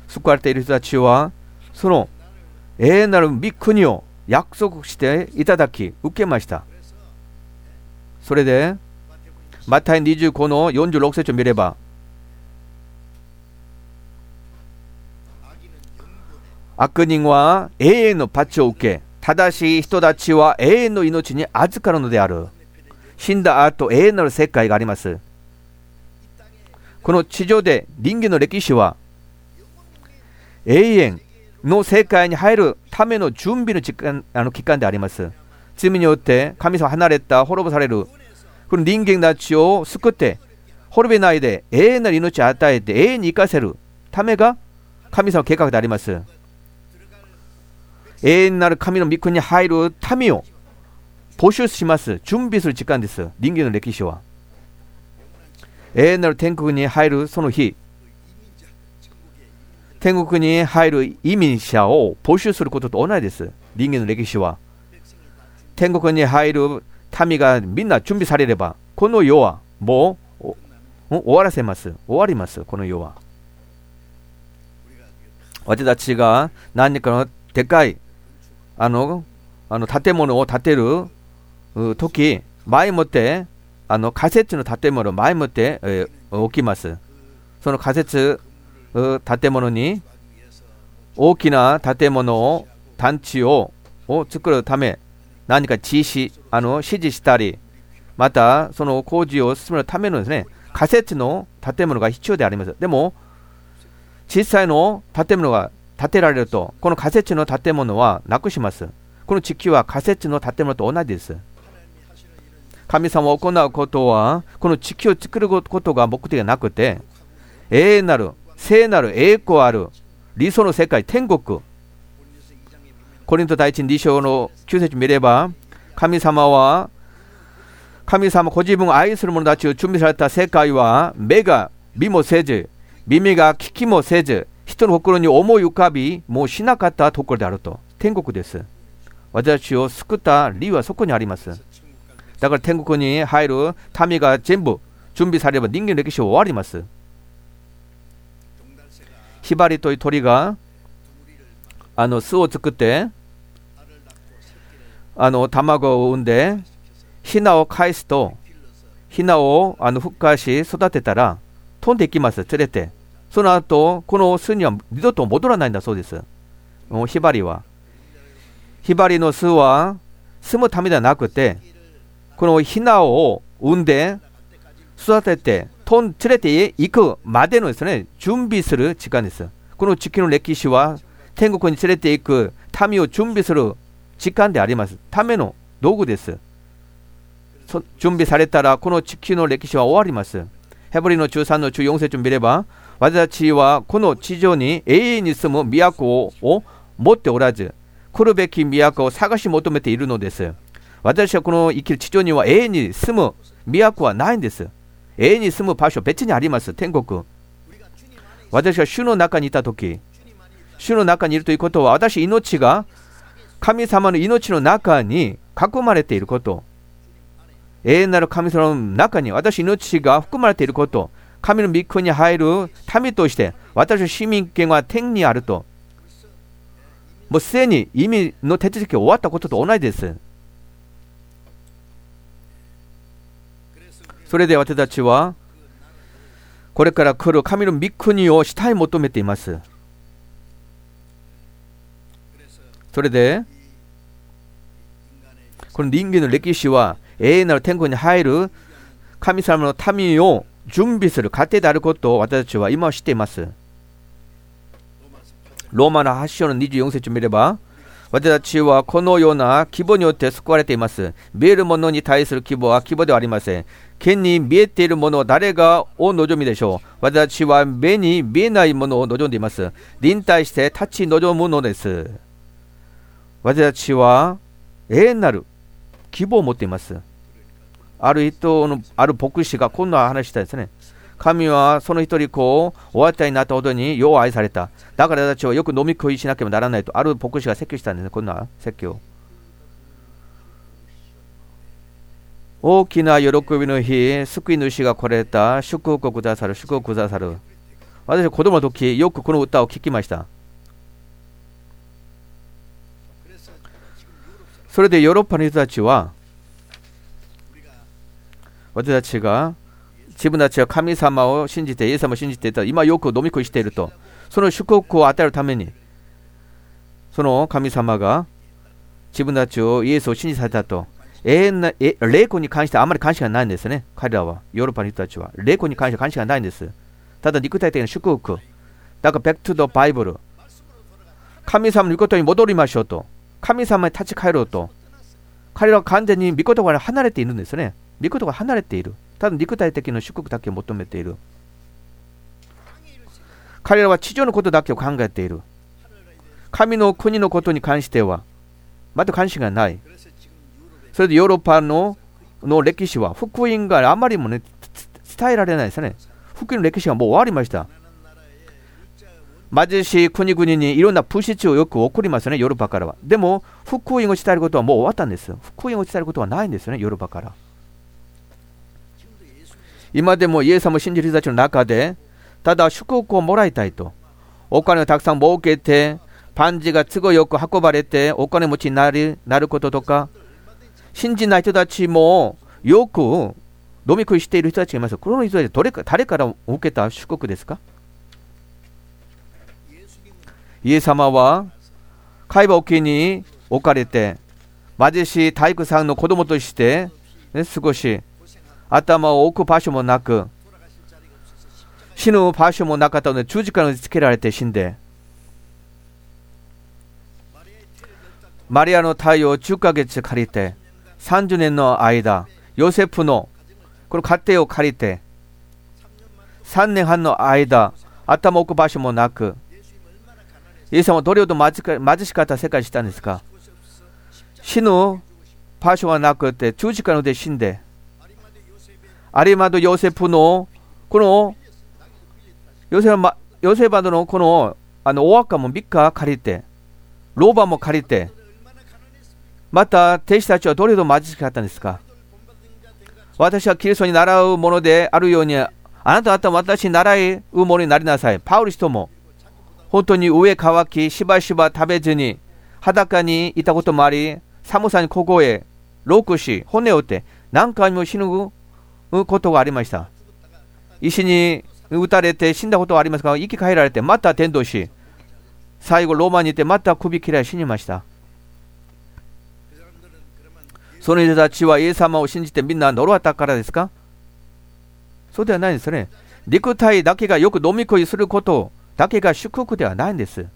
救われている人たちは、その永遠なる御国を約束していただき、受けました。それで、マタイ25の46節を見れば、悪人は永遠の罰を受け、正しい人たちは永遠の命に預かるのである。死んだ後永遠なる世界があります。この地上で人間の歴史は永遠の世界に入るための準備の時間あの期間であります。罪によって神様離れた滅ぼされるこの人間たちを救って滅びないで永遠なる命を与えて永遠に生かせるためが神様の計画であります。永遠なる神の御国に入る民を募集します。準備する時間です。人間の歴史は。永遠なる天国に入るその日、天国に入る移民者を募集することと同じです。人間の歴史は。天国に入る民がみんな準備されれば、この世はもう終わらせます。終わります。この世は。私たちが何かのでかいあのあの建物を建てる時前もってあの仮設の建物を前もってえ置きます。その仮設建物に大きな建物を団地をを作るため何か実施あの指示したりまたその工事を進めるためのですね仮設の建物が必要であります。でも小さいの建物が建てられるとこの仮設の建物はなくします。この地球は仮設の建物と同じです。神様を行うことは、この地球を作ることが目的ではなくて、永遠なる、聖なる栄光ある理想の世界、天国。コリント第一2章の9節見れば、神様は、神様ご自分を愛する者たちを準備された世界は目が見もせず耳が聞きもせず人の心に思い浮かびもうしなかったところであると。天国です。私を救った理由はそこにあります。だから天国に入る民が全部準備されれば人間の歴史は終わります。ヒバリという鳥があの巣を作ってあの卵を産んでヒナを返すとヒナをあの孵化し育てたら飛んでいきます。連れて。その後この巣には二度と戻らないんだそうです。ヒバリは。ヒバリの巣は住むためではなくてこのヒナを産んで育てて飛ん連れて行くまでのですね準備する時間です。この地球の歴史は天国に連れて行く民を準備する時間であります。ための道具です。準備されたらこの地球の歴史は終わります。ヘブリの13の14節を見れば私はこの地上に永遠に住む都を持っておらず来るべき都を探し求めているのです。私はこの生きる地上には永遠に住む都はないんです。永遠に住む場所別にあります。天国。私は主の中にいた時主の中にいるということは私命が神様の命の中に囲まれていること。永遠なる神様の中に私命が含まれていること。神の御国に入る民として私の市民権は天にあるともうすでに意味の手続きが終わったことと同じですそれで私たちはこれから来る神の御国をしたい求めていますそれでこの人間の歴史は永遠なる天国に入る神様の民を準備する過程であることを私たちは今知っています。ローマの8章の24節を見れば、私たちはこのような規模によって救われています。見えるものに対する規模は規模ではありません。剣に見えているものを誰がを望みでしょう。私たちは目に見えないものを望んでいます。臨対して立ち望むのです。私たちは永遠なる希望を持っています。ある人の、ある牧師がこんな話したですね。神はその一人子をお与えになったほどによう愛された。だから私はよく飲み食いしなければならないと、ある牧師が説教したんですね、こんな説教。大きな喜びの日、救い主が来れた、祝福をくださる、祝福をくださる。私は子供の時、よくこの歌を聴きました。それでヨーロッパの人たちは、私たちが自分たちは神様を信じて、イエス様を信じていた今よく飲み食いしていると、その祝福を与えるために、その神様が自分たちをイエスを信じさせたと、永遠な霊魂に関してあまり関心がないんですね。彼らは、ヨーロッパの人たちは。霊魂に関して関心がないんです。ただ肉体的な祝福。だから、バックトゥドバイブル。神様の御事に戻りましょうと。神様に立ち返ろうと。彼らは完全に御事から離れているんですね。御事が離れている。ただ肉体的な祝福だけを求めている。彼らは地上のことだけを考えている。神の国のことに関しては、まだ関心がない。それでヨーロッパのの歴史は福音があまりもね、伝えられないですね。福音の歴史はもう終わりました。貧しい国々にいろんなプシチをよく起こりますね、ヨーロッパからは。でも、福音を伝えることはもう終わったんです。福音を伝えることはないんですね、ヨーロッパから。今でもイエス様を信じる人たちの中で、ただ祝福をもらいたいと、お金をたくさん儲けて、パンジが都合よく運ばれて、お金持ちになるなることとか、信じない人たちもよく飲み食いしている人たちがいます。この人たちどれか誰から受けた祝福ですかイエス様は会話沖に置かれて貧しい体育さんの子供として、ね、過ごし頭を置く場所もなく死ぬ場所もなかったので十字架につけられて死んでマリアの太陽を10ヶ月借りて30年の間ヨセフのこの家庭を借りて3年半の間頭を置く場所もなくイエス様はどれほど貧しかった世界にしたんですか？死ぬ場所はなくて十字架ので死んで有馬とヨセフのこのヨセバヨセバのこのあのお墓も3日借りてローバも借りてまた弟子たちはどれほど貧しかったんですか私はキリストに習うものであるようにあなた方も私に習うものになりなさい。パウル人も本当に上乾きしばしば食べずに裸にいたこともあり寒さに凍えロークし骨を折って何回も死ぬことがありました。石に撃たれて死んだことはありますが生き返られてまた転倒し最後ローマに行ってまた首切られ死にました。その人たちはイエス様を信じてみんな呪わったからですか？そうではないですね。肉体だけがよく飲み食いすることだけが祝福ではないんです。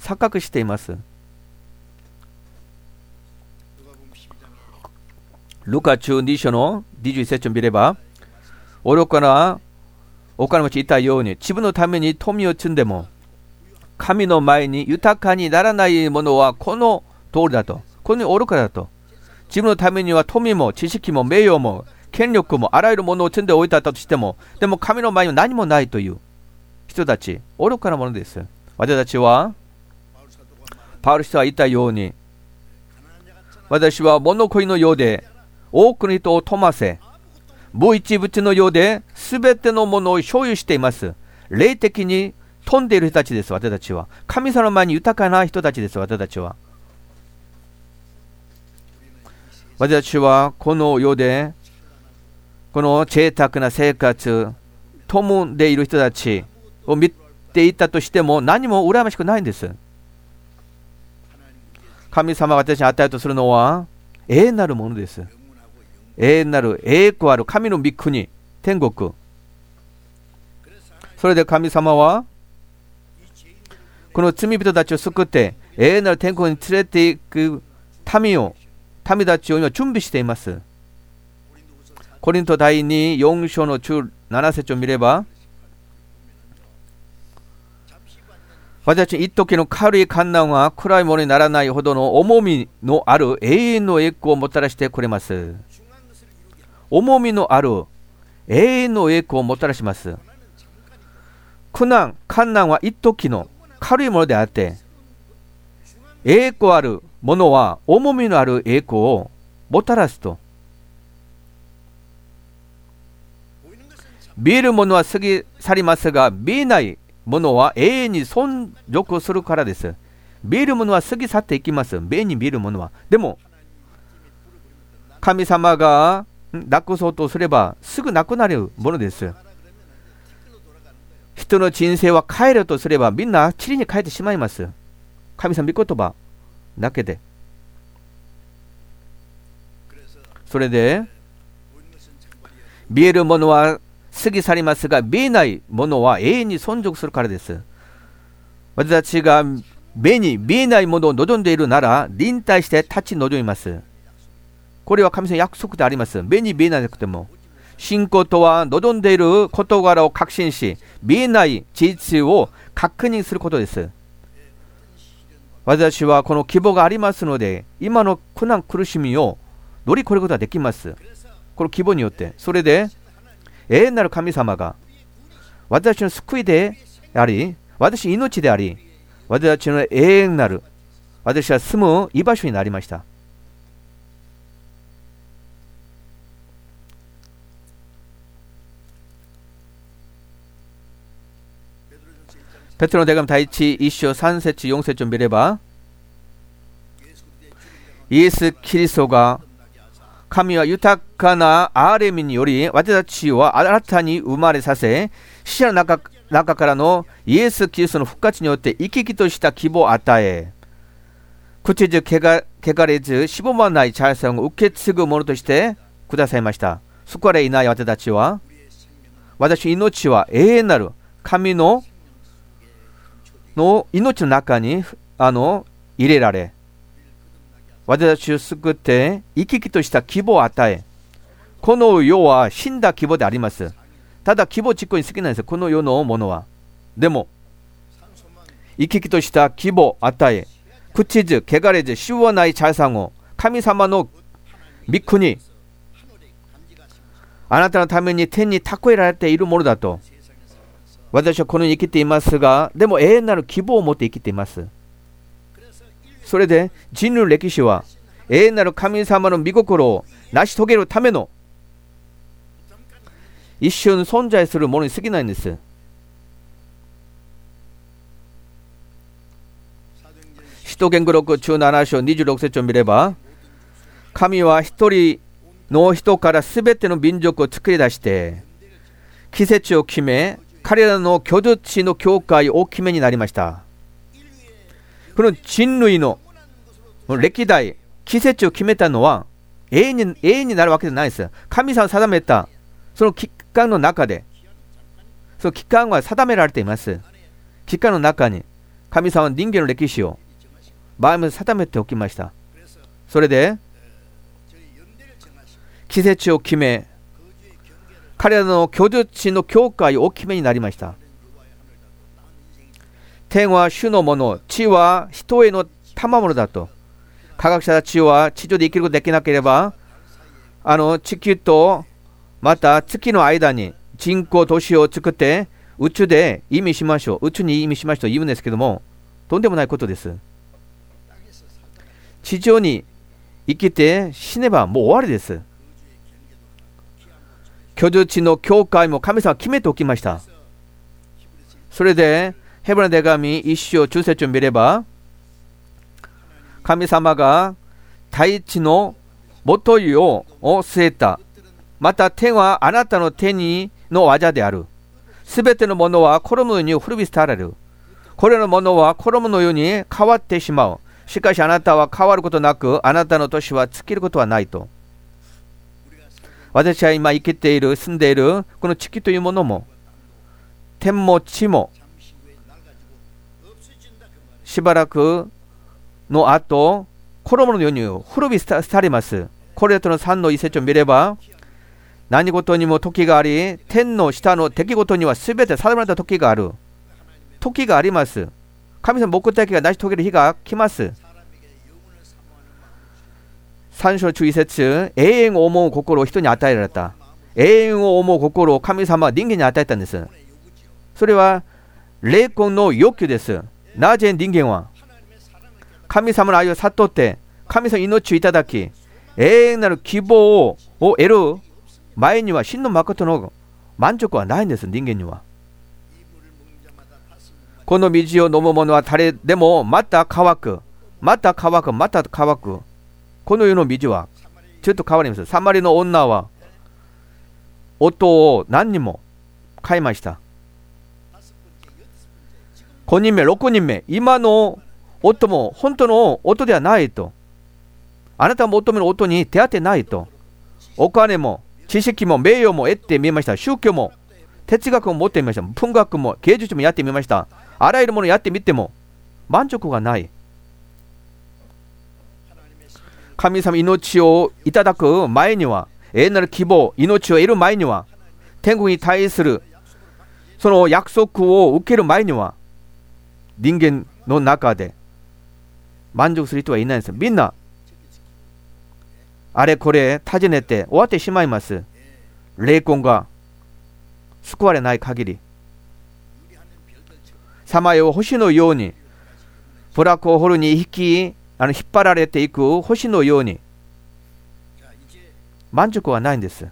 錯覚しています。ルカ中2章の21節を見れば、愚かなお金持ちいたように自分のために富を積んでも、神の前に豊かにならないものはこの通りだと。この愚かだと。自分のためには富も知識も名誉も権力もあらゆるものを積んでおいたとしても、でも神の前には何もないという人たち、愚かなものです。私たちは、パウル人は言ったように、私は物乞いのようで、多くの人を富ませ、無一物のようで、すべてのものを所有しています。霊的に飛んでいる人たちです、私たちは。神様の前に豊かな人たちです、私たちは。私たちはこの世でこの贅沢な生活、富んでいる人たちを見ていたとしても何も羨ましくないんです。神様が私に与えるとするのは永遠なるものです。永遠なる栄光ある神の御国、天国。それで神様はこの罪人たちを救って永遠なる天国に連れて行く民を民たちを今準備しています。コリント第2 4章の17節を見れば私たち一時の軽い観難は暗いものにならないほどの重みのある永遠の栄光をもたらしてくれます。重みのある永遠の栄光をもたらします。苦難、観難は一時の軽いものであって、栄光あるものは重みのある栄光をもたらすと。見えるものは過ぎ去りますが、見えないものは永遠に存続するからです。見えるものは過ぎ去っていきます。目に見えるものは。でも、神様がなくそうとすればすぐなくなるものです。人の人生は帰るとすればみんな地理に帰ってしまいます。神様御言葉だけで。それで、見えるものは過ぎ去りますが、見えないものは永遠に存続するからです。私たちが目に見えないものを望んでいるなら、臨退して立ち望みます。これは神様約束であります。目に見えなくても。信仰とは望んでいる事柄を確信し、見えない事実を確認することです。私はこの希望がありますので、今の苦難、苦しみを乗り越えることができます。この希望によって。それで、永遠なる神様が私の救いであり、私の命であり、私の永遠なる、私は住む居場所になりました。ペトロの手紙第1、1章3節4節を見れば、イエス・キリストが神は豊かな憐れみにより私たちを新たに生まれさせ、死者の中中からのイエス・キリストの復活によって生き生きとした希望を与え、口じ汚れず、しぼまない財産を受け継ぐものとしてくださいました。そこでいない私たちは、私命は永遠なる神のの命の中にあの入れられ、私たちを救って生き生きとした希望を与え、この世は死んだ希望であります。ただ希望実行に好きなんですよ、この世のものは。でも、生き生きとした希望を与え、朽ちず、汚れず、しわない財産を神様の御国、あなたのために天に蓄えられているものだと。私はこの世に生きていますが、でも永遠なる希望を持って生きています。それで人類歴史は永遠なる神様の御心を成し遂げるための一瞬存在するものに過ぎないんです。使徒言語録17章26節を見れば神は一人の人からすべての民族を作り出して季節を決め彼らの居住地の境界大きめになりました。この人類の歴代季節を決めたのは永遠に永遠になるわけじゃないです。神様を定めたその期間の中でその期間は定められています。期間の中に神様は人間の歴史を場合も定めておきました。それで季節を決め彼らの居住地の教会をお決めになりました。天は主のもの、地は人への賜物だと。科学者たちは地上で生きることできなければ、あの地球とまた月の間に人工都市を作って宇宙で意味しましょう。宇宙に意味しましょうと言うんですけども、とんでもないことです。地上に生きて死ねばもう終わりです。居住地の教会も神様は決めておきました。それでヘブラの手紙一章中節を見れば神様が大地のもといを据えた。また天はあなたの手にの技である。すべてのものは衣のように古び廃られる。これらのものは衣のように変わってしまう。しかしあなたは変わることなく、あなたの年は尽きることはないと。私は今生きている、住んでいるこの地球というものも、天も地も、しばらくの後、衣のように古び廃れます。これとの3の一節を見れば、何事にも時があり、天の下の出来事には全て定められた時がある。時があります。神様目的が成し遂げる日が来ます。三章中一節永遠を思う心を人に与えられた。永遠を思う心を神様は人間に与えたんです。それは霊魂の欲求です。なぜ人間は？神様の愛を悟って神様の命をいただき永遠なる希望を得る前には真の誠の満足はないんです、人間には。この水を飲む者は誰でもまた乾く。また乾く。また乾く。この世の水はちょっと変わります。サマリの女は音を何人も買いました。5人目、6人目、今の音も本当の音ではないと。あなたが求める音に出会ってないと。お金も知識も名誉も得てみました。宗教も哲学も持ってみました。文学も芸術もやってみました。あらゆるものやってみても満足がない。神様命をいただく前には、永遠なる希望、命を得る前には、天国に対するその約束を受ける前には、人間の中で満足する人はいないんです。みんな、あれこれ尋ねて終わってしまいます。霊魂が救われない限り。さまよ星のようにブラックホールに引きあの引っ張られていく星のように満足はないんです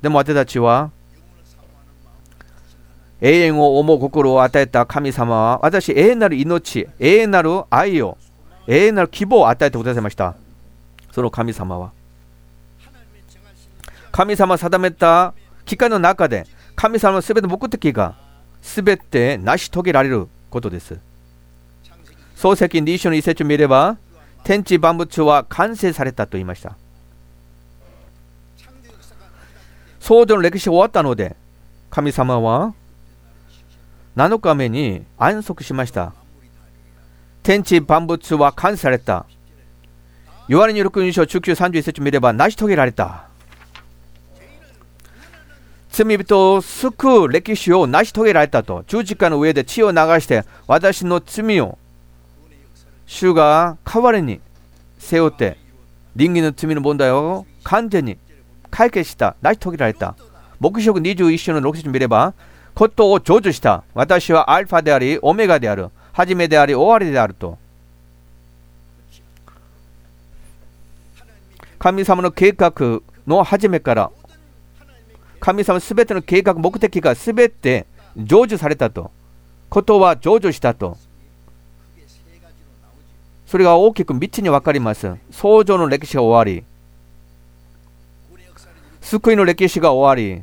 でも私たちは永遠を思う心を与えた神様は私永遠なる命永遠なる愛を永遠なる希望を与えてくださいましたその神様は神様定めた期間の中で神様のすべての目的がすべて成し遂げられることです。創世記2章の一節を見れば、天地万物は完成されたと言いました。創造の歴史が終わったので、神様は7日目に安息しました。天地万物は完成された。ヨハネに6章19、31節を見れば成し遂げられた。罪人を救う歴史を成し遂げられたと十字架の上で血を流して私の罪を主が代わりに背負って人間の罪の問題を完全に解決した成し遂げられた目標21章の6節見ればことを成就した私はアルファでありオメガである初めであり終わりであると神様の計画の初めから神様すべての計画目的がすべて成就されたとことは成就したとそれが大きく3つに分かります。創造の歴史が終わり、救いの歴史が終わり、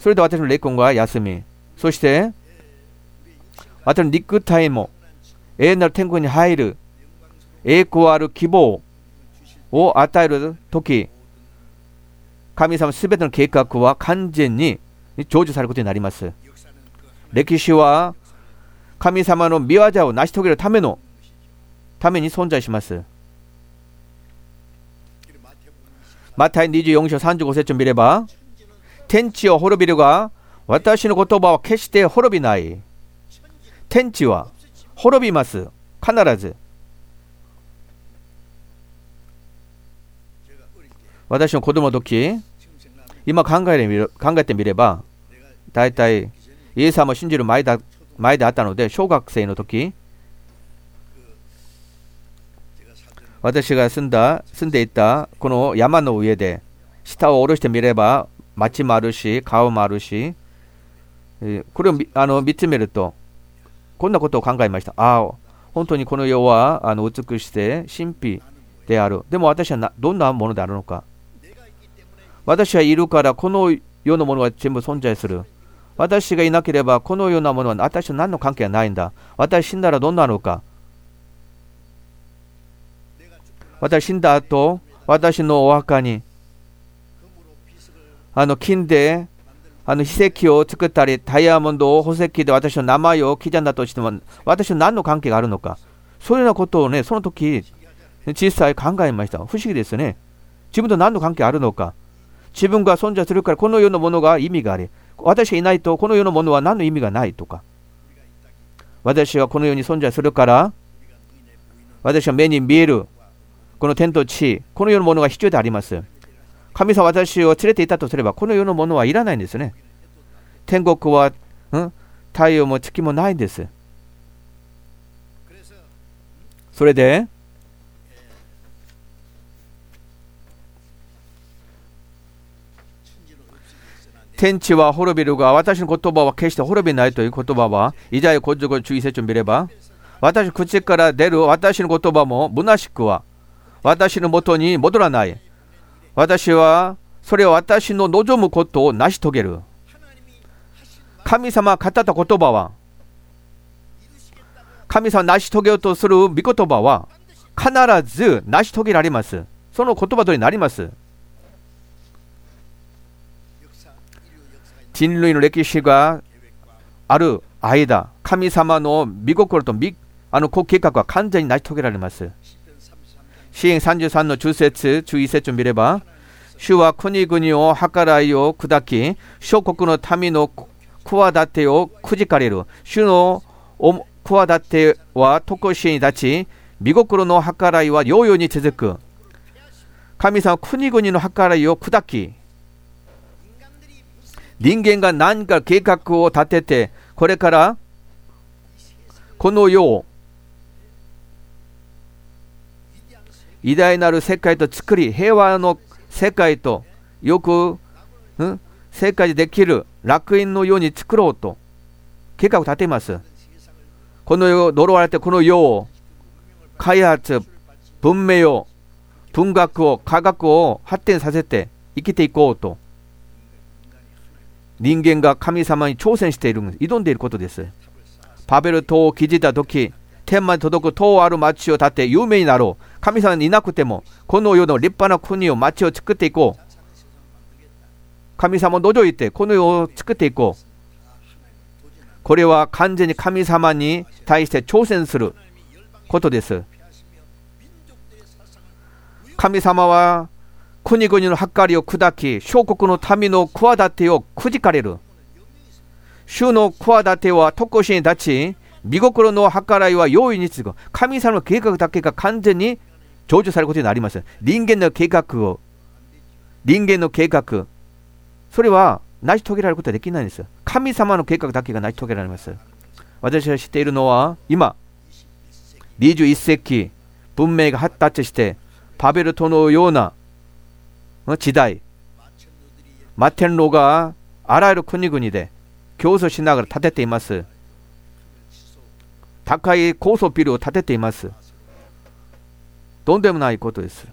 それで私の霊魂が休み、そして私の肉体も永遠なる天国に入る栄光ある希望を与える時神様すべての計画は完全に成就されることになります。歴史は神様の見業を成し遂げるためのために存在します。マタイ24章35節を見れば、天地を滅びるが、私の言葉は決して滅びない。天地は滅びます。必ず。私の子供の時、今考えてみる考えてみれば、大体、イエス様を信じる前だ前であったので、小学生の時、私が住んだ、住んでいたこの山の上で、下を下ろしてみれば、町もあるし、川もあるし、これをあの見つめると、こんなことを考えました。ああ、本当にこの世はあの美しくて神秘である。でも私はどんなものであるのか。私はいるから、この世のものは全部存在する。私がいなければ、このようなものは私と何の関係はないんだ。私死んだらどんなのか。私死んだ後、私のお墓に、あの金で、あの秘石を作ったり、ダイヤモンドを宝石で私の名前を刻んだとしても、私は何の関係があるのか。そういうようなことをね、その時、実際考えました。不思議ですね。自分と何の関係あるのか。自分が存在するから、この世のものが意味があり、私がいないと、この世のものは何の意味がないとか。私はこの世に存在するから、私は目に見えるこの天と地、この世のものが必要であります。神様私を連れていたとすれば、この世のものはいらないんですね。天国は、うん、太陽も月もないんです。それで、天地は滅びるが、私の言葉は決して滅びないという言葉は、イザヤ55注意説を見れば、私口から出る私の言葉も虚しくは私のもとに戻らない。私は、それは私の望むことを成し遂げる。神様が語った言葉は、神様成し遂げようとする御言葉は、必ず成し遂げられます。その言葉とになります。人類の歴史がある間、神様の御心とあの計画は完全に成し遂げられます。シーン33の10節注意節を見れば、主は国々を計らいを砕き、諸国の民の企てをくじかれる。主の企ては特しに立ち、美心の計らいは療養に続く。神様は国々の計らいを砕き、人間が何か計画を立てて、これからこの世を偉大なる世界と作り、平和の世界と、よく、うん、世界でできる楽園のように作ろうと、計画を立てます。この世を、呪われてこの世を、開発、文明を、文学を、科学を発展させて生きていこうと、人間が神様に挑戦している、挑んでいることです。パベル島を築いたとき、天ま届く塔ある町を建て有名になろう。神様にいなくても、この世の立派な国を町を作っていこう。神様の土いて、この世を作っていこう。これは完全に神様に対して挑戦することです。神様は国々の計りを砕き、小国の民の企てをくじかれる。主の企ては特しに立ち、御心の計らいは容易に継ぐ神様の計画だけが完全に成就されることになります人間の計画を人間の計画、それは成し遂げられることはできないんです。神様の計画だけが成し遂げられます。私が知っているのは、今、21世紀、文明が発達して、バベルトのような時代、マテンロがあらゆる国々で競争しながら建てています。高い高層ビルを建てています。とんでもないことです。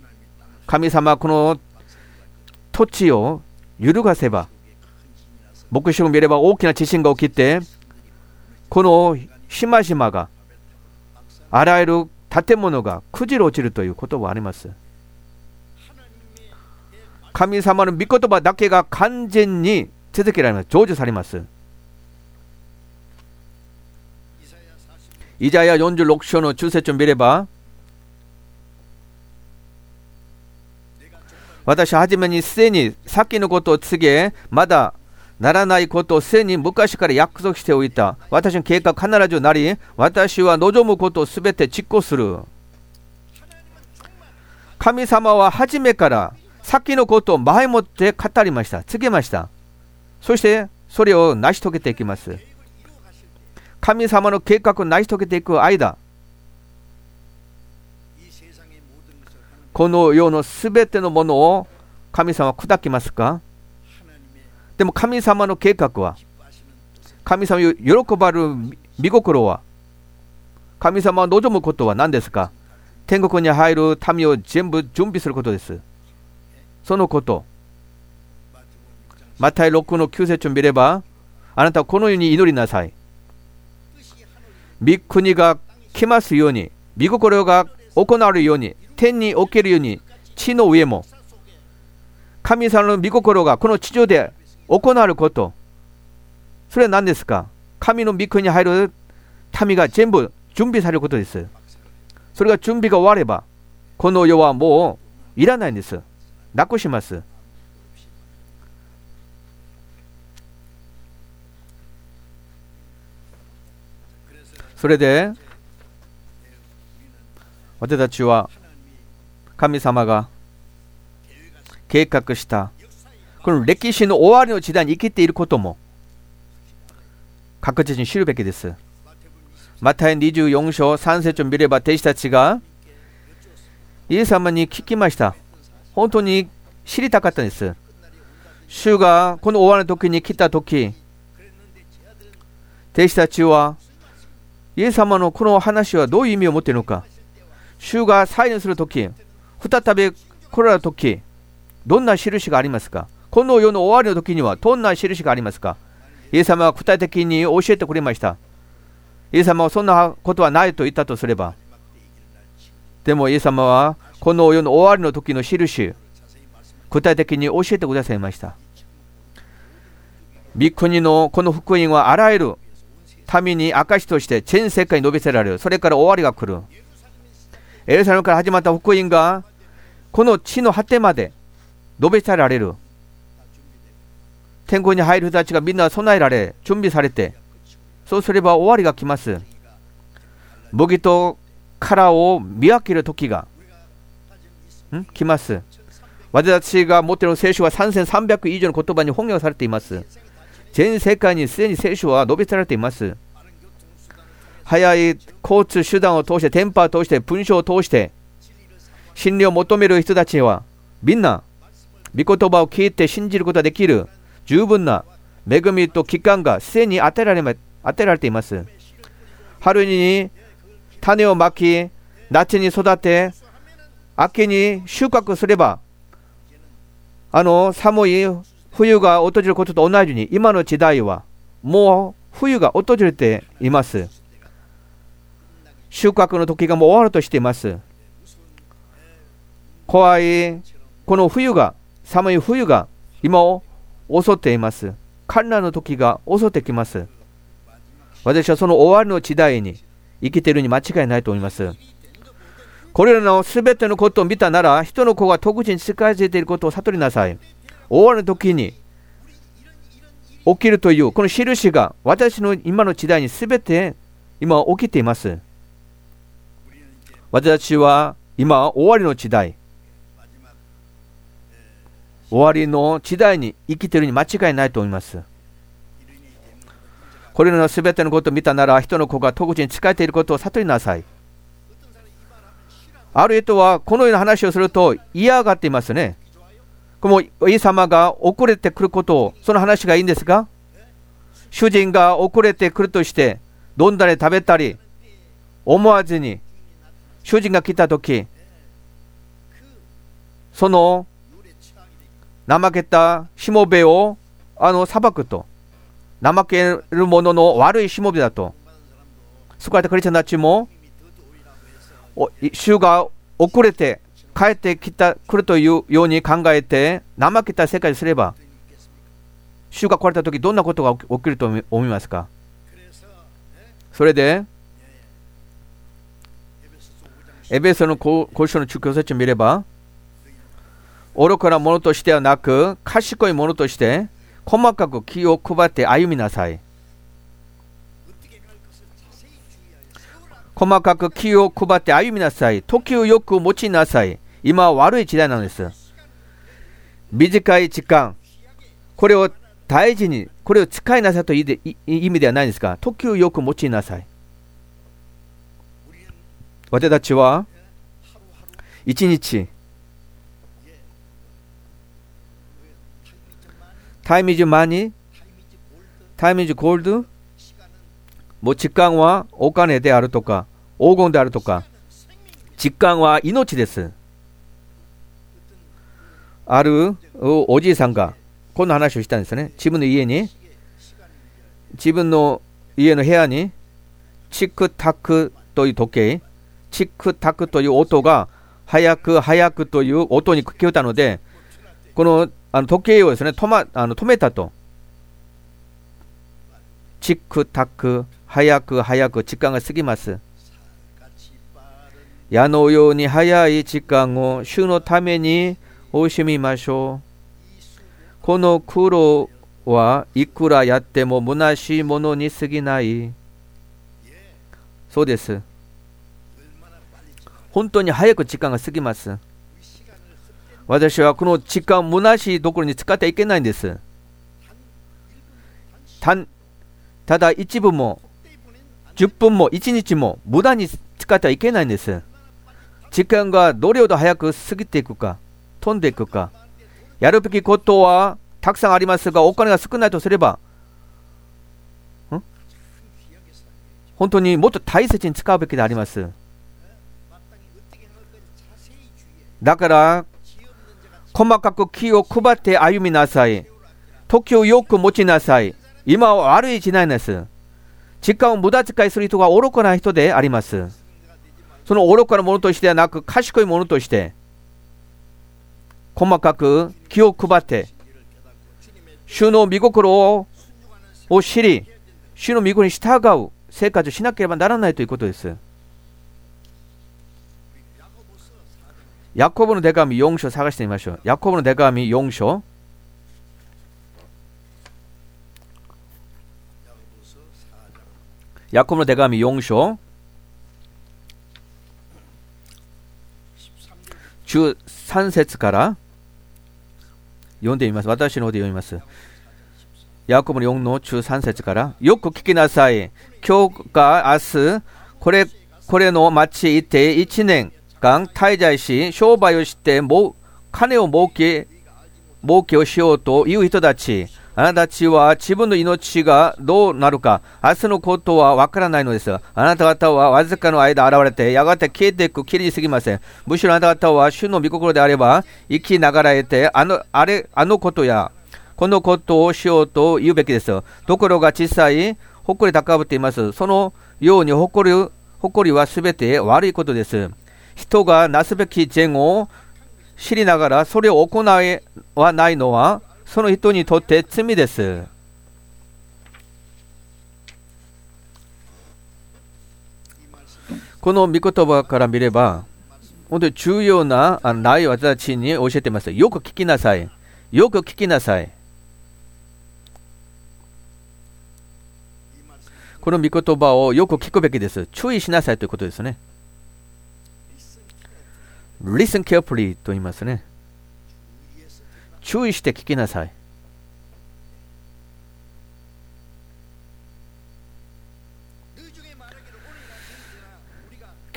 神様この土地を揺るがせば、牧師を見れば大きな地震が起きて、この島々が、あらゆる建物が崩れ落ちるということはあります。神様の御言葉だけが完全に続けられます。成就されます。イザヤ46章の中節を見れば、私はじめにすでに先のことを告げ、まだならないことをすでに昔から約束しておいた。私の計画必ずなり、私は望むことをすべて実行する。神様は初めから先のことを前もって語りました。告げました。そしてそれを成し遂げていきます。神様の計画を成し遂げていく間、この世のすべてのものを神様は砕きますかでも神様の計画は、神様を喜ばれる見心は、神様を望むことは何ですか天国に入る民を全部準備することです。そのこと。マタイ6の9節を見れば、あなたはこのように祈りなさい。御国が来ますように、御心が行われるように、天におけるように、地の上も、神様の御心がこの地上で行われること、それは何ですか神の御国に入る民が全部準備されることです。それが準備が終われば、この世はもういらないんです。なくします。それで私たちは神様が計画したこの歴史の終わりの時代に生きていることも確実に知るべきです。マタイ24章3節を見れば弟子たちがイエス様に聞きました。本当に知りたかったんです。主がこの終わりの時に来た時、弟子たちはイエス様のこの話はどういう意味を持っているのか?主が再臨するとき、再び来られたとき、どんな印がありますかこの世の終わりの時にはどんな印がありますかイエス様は具体的に教えてくれました。イエス様はそんなことはないと言ったとすれば、でもイエス様はこの世の終わりの時の印、具体的に教えてくださいました。御国のこの福音はあらゆる民に証として全世界に述べせられる。それから終わりが来る。エルサレムから始まった福音がこの地の果てまで述べさられる。天国に入る人たちがみんな備えられ、準備されて、そうすれば終わりが来ます。麦と殻を見分ける時がん来ます。私たちが持っている聖書は3300以上の言葉に翻訳されています。全世界にすでに聖書は述べされています。速い交通手段を通して、電波を通して、文章を通して、真理を求める人たちは、みんな、御言葉を聞いて信じることができる十分な恵みと期間がすでに当てられ当てられています。春に種をまき、夏に育て、秋に収穫すれば、あの寒い冬が訪れることと同じに今の時代はもう冬が訪れています。収穫の時がもう終わるとしています。怖いこの冬が寒い冬が今を襲っています。観覧の時が襲ってきます。私はその終わりの時代に生きているに間違いないと思います。これらのすべてのことを見たなら、人の子が特地に近づいていることを悟りなさい。終わる時に起きるというこの印が私の今の時代に全て今起きています。私は今終わりの時代終わりの時代に生きているに間違いないと思います。これらのすべてのことを見たなら、人の子が特に仕えていることを悟りなさい。ある人はこのような話をすると嫌がっていますね。もうイエス様が遅れてくることを、その話がいいんですが、主人が遅れてくるとして、飲んだり食べたり、思わずに、主人が来たとき、その怠けたしもべをあの裁くと、怠ける者の悪いしもべだと、救われたクリスチャンたちも、主が遅れて帰ってきた来るというように考えて怠けた世界にすれば主が来られた時どんなことが起きると思いますか？それでエベソの交渉の中教説を見れば愚かなものとしてはなく賢いものとして細かく気を配って歩みなさい。細かく気を配って歩みなさい。時をよく持ちなさい。今は悪い時代なんです。短い時間、これを大事に、これを使いなさいという意味ではないんですが、時をよく持ちなさい。私たちは、一日、タイミーズマニ、タイミーズゴールド、もう時間はお金であるとか、黄金であるとか、時間は命です。あるおじいさんがこんな話をしたんですね。自分の家に、自分の家の部屋に、チクタクという時計、チクタクという音が、早く早くという音に聞こえたので、このあの時計をですね止,、ま、あの止めたと。チクタク、早く早く時間が過ぎます。矢のように早い時間を主のために惜しみましょう。この苦労はいくらやっても虚しいものに過ぎない。そうです。本当に早く時間が過ぎます。私はこの時間、虚しいところに使ってはいけないんです。たただ一部も、10分も1日も無駄に使ってはいけないんです。時間がどれほど早く過ぎていくか。込んでいくか、やるべきことはたくさんありますが、お金が少ないとすれば、ん本当にもっと大切に使うべきであります。だから、細かく気を配って歩みなさい。時をよく持ちなさい。今は悪い時代です。時間を無駄遣いする人が愚かな人であります。その愚かなものとしてはなく、賢いものとして、細かく気を配って主の御心を知り主の御心に従う生活をしなければならないということですヤコブの手紙4章探してみましょうヤコブの手紙4章ヤコブの手紙4章13節から読んでみます。私の方で読みます。ヤコブの4の中3節から、よく聞きなさい。今日か明日、これ、これの町にいて1年間滞在し、商売をして、も、金を儲け、儲けをしようという人たち、あなたたちは自分の命がどうなるか、明日のことはわからないのです。あなた方はわずかの間現れて、やがて消えていくきりに過ぎません。むしろあなた方は主の御心であれば、生きながらえて、あの、あれ、あのことや、このことをしようと言うべきです。ところが小さい、誇り高ぶっています。そのように誇り、誇りはすべて悪いことです。人がなすべき善を知りながらそれを行わないのは、その人にとって罪です。この御言葉から見れば、本当に重要な内容を私たちに教えています。よく聞きなさい。よく聞きなさい。この御言葉をよく聞くべきです。注意しなさいということですね。Listen carefully と言いますね。注意して聞きなさい。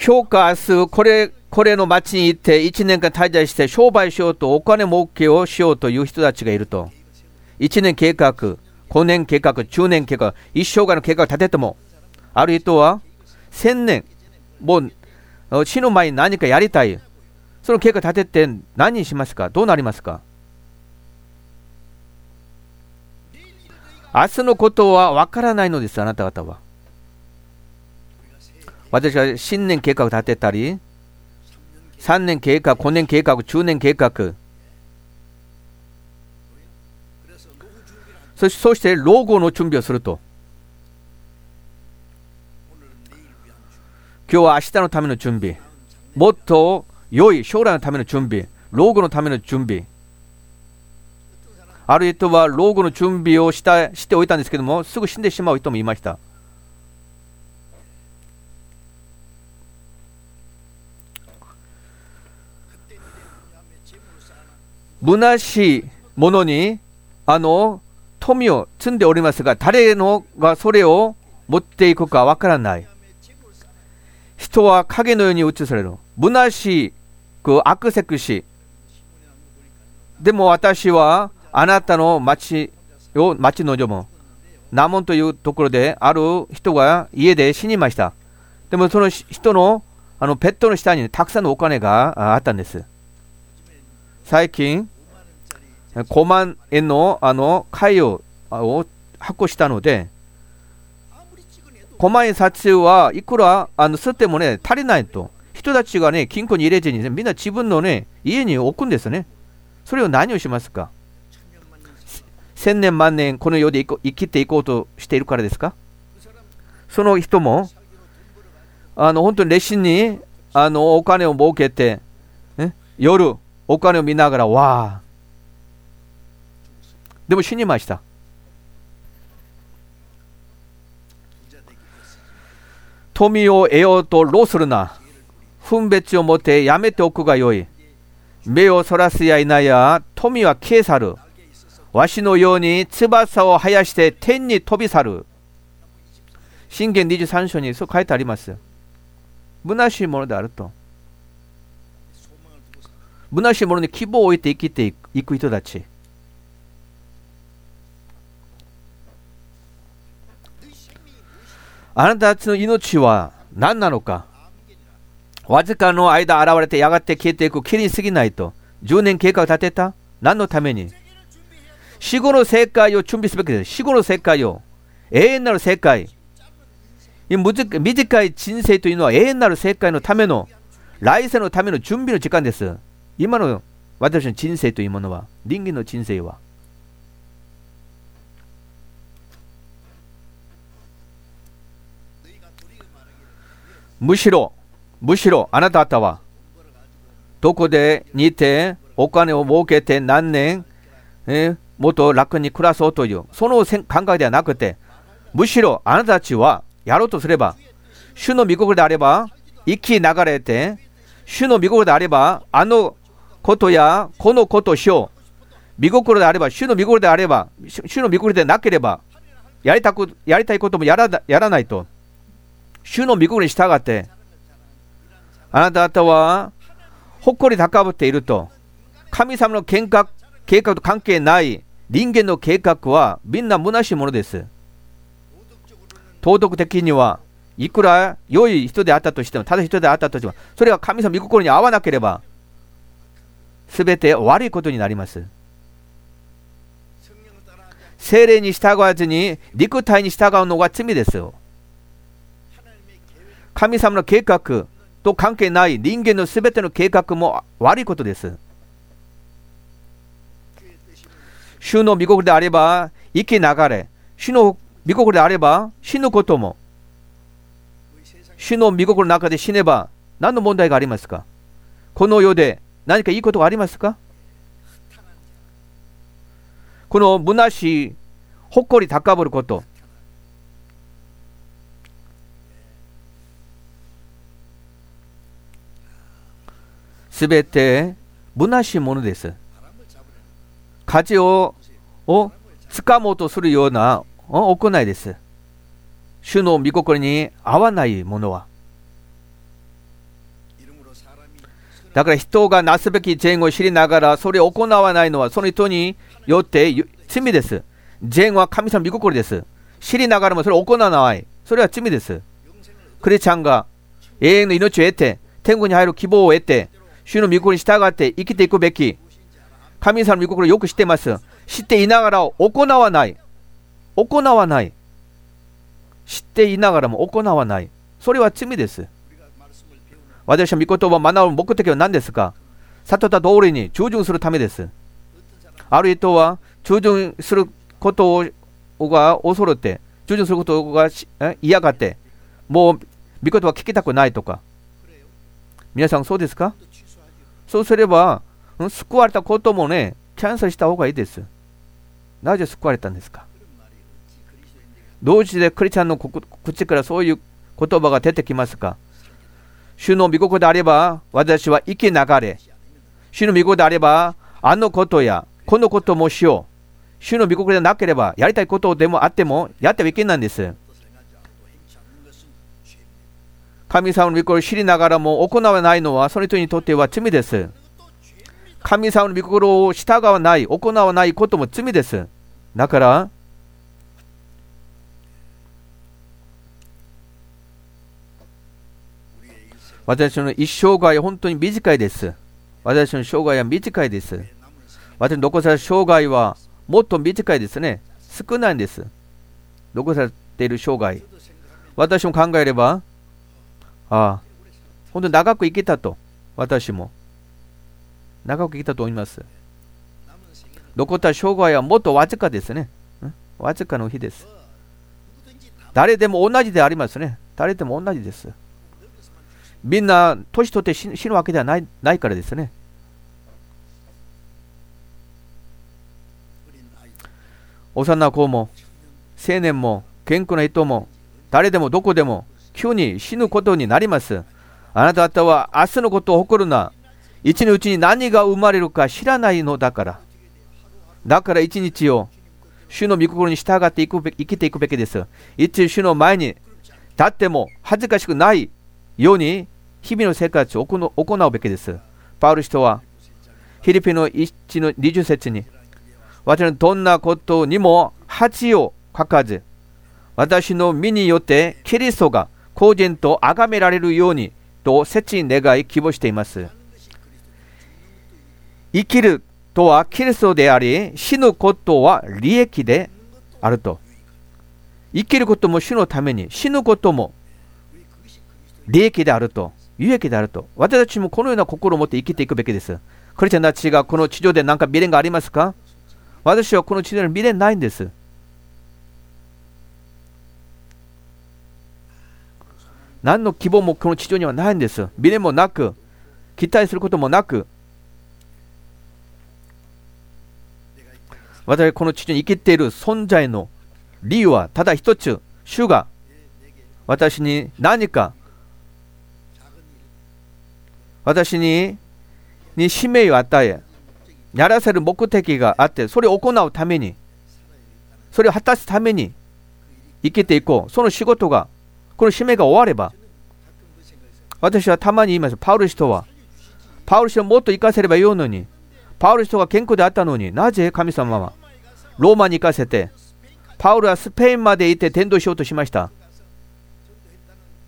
今日か明日これこれの町に行って1年間滞在して商売しようとお金儲けをしようという人たちがいると。1年計画5年計画10年計画一生涯の計画を立ててもある人は1000年もう死ぬ前に何かやりたい。その計画立てて何にしますか？どうなりますか？明日のことは分からないのです、あなた方は。私は新年計画立てたり、3年計画、5年計画、10年計画、そしてそして老後の準備をすると。今日は明日のための準備、もっと良い将来のための準備、老後のための準備。ある人は老後の準備をしたしておいたんですけども、すぐ死んでしまう人もいました。虚しいものにあの富を積んでおりますが、誰のがそれを持っていくかわからない。人は影のように映される。虚しい、く悪せくし。でも私はあなたの町を待ち望む。ナモンというところである人が家で死にました。でもその人のあのペットの下にたくさんのお金があったんです。最近、5万円のあの貝を発行したので、5万円札はいくらあの吸ってもね、足りないと。人たちがね、金庫に入れずに、ね、みんな自分のね、家に置くんですね。それを何をしますか？千年万年この世で生きていこうとしているからですか？その人も、あの本当に熱心にあのお金を儲けて、夜お金を見ながら、わあ、でも死にました。富を得ようと労するな？分別を持てやめておくがよい。目をそらすやいなや、富は消え去る。わしのように翼を生やして天に飛び去る。信玄23章にそう書いてあります。虚しいものであると。虚しいものに希望を置いて生きていく人たち。あなたたちの命は何なのかわずかの間現れてやがて消えていく霧に過ぎないと10年計画を立てた何のために？死後の世界を準備すべきです。死後の世界を永遠なる世界短い人生というのは永遠なる世界のための来世のための準備の時間です。今の私の人生というものは人間の人生はむしろ、むしろあなた方は、どこで似てお金を儲けて何年、えもっと楽に暮らそうという、その考えではなくて、むしろあなたたちはやろうとすれば、主の御心であれば、生き流れて、主の御心であれば、あのことやこのことしよう。御心であれば、主の御心であれば、主の御心でなければ、やりたくやりたいこともやらやらないと。主の御心に従って、あなた方は誇り高ぶっていると、神様の計画計画と関係ない人間の計画はみんな虚しいものです。道徳的にはいくら良い人であったとしても、ただ人であったとしても、それが神様御心に合わなければ、すべて悪いことになります。精霊に従わずに肉体に従うのが罪ですよ。神様の計画と関係ない人間のすべての計画も悪いことです。主の御心であれば生き流れ、主の御心であれば死ぬことも、主の御心の中で死ねば何の問題がありますかこの世で何かいいことがありますかこの虚しい誇り高ぶること、すべて虚しいものです。価値ををつかもうとするような行いです。主の御心に合わないものは。だから人がなすべき善を知りながらそれを行わないのはその人によって罪です。善は神様御心です。知りながらもそれを行わない。それは罪です。クリスチャンが永遠の命を得て天国に入る希望を得て主の御心に従って生きていくべき神様の御心をよく知ってます。知っていながら行わない。行わない。知っていながらも行わない。それは罪です。私は御言葉を学ぶ目的は何ですか悟った通りに従順するためです。ある人は従順することが恐れて、従順することが嫌がって、もう御言葉聞きたくないとか。皆さんそうですかそうすれば、救われたこともね、キャンセルした方がいいです。なぜ救われたんですか？同時でクリスチャンの口からそういう言葉が出てきますか？主の御心であれば私は生き流れ。主の御心であればあのことやこのこともしよう。主の御心でなければやりたいことでもあってもやってはいけないんです。神様の御心を知りながらも行わないのはその人にとっては罪です。神様の御心を従わない、行わないことも罪です。だから、私の一生涯は本当に短いです。私の生涯は短いです。私の残された生涯はもっと短いですね。少ないんです。残されている生涯。私も考えれば、ああ、本当に長く生きたと。私も。長く生きたと思います。残った生涯はもっとわずかですね。わずかの日です。誰でも同じでありますね。誰でも同じです。みんな年取って死ぬわけではないないからですね。幼子も青年も健康な人も誰でもどこでも急に死ぬことになります。あなた方は明日のことを誇るな。一日うちに何が生まれるか知らないのだから。だから一日を主の御心に従っていくべ生きていくべきです。一主の前に立っても恥ずかしくないように日々の生活を行うべきです。パウル人はフィリピンの1の20節に私のどんなことにも恥をかかず私の身によってキリストが公人と崇められるようにと切に願い希望しています。生きるとはキリストであり、死ぬことは利益であると。生きることも主のために、死ぬことも利益であると、有益であると。私たちもこのような心を持って生きていくべきです。クリスチャンたちがこの地上で何か未練がありますか？私はこの地上に未練ないんです。何の希望もこの地上にはないんです。未練もなく、期待することもなく、私がこの地上に生きている存在の理由はただ一つ、主が私に何か私にに使命を与え、やらせる目的があって、それを行うために、それを果たすために生きていこう。その仕事が、この使命が終われば、私はたまに言います。パウル人は、パウル人をもっと生かせればよいのに、パウル人が健康であったのになぜ神様はローマに行かせてパウルはスペインまで行って伝道しようとしました？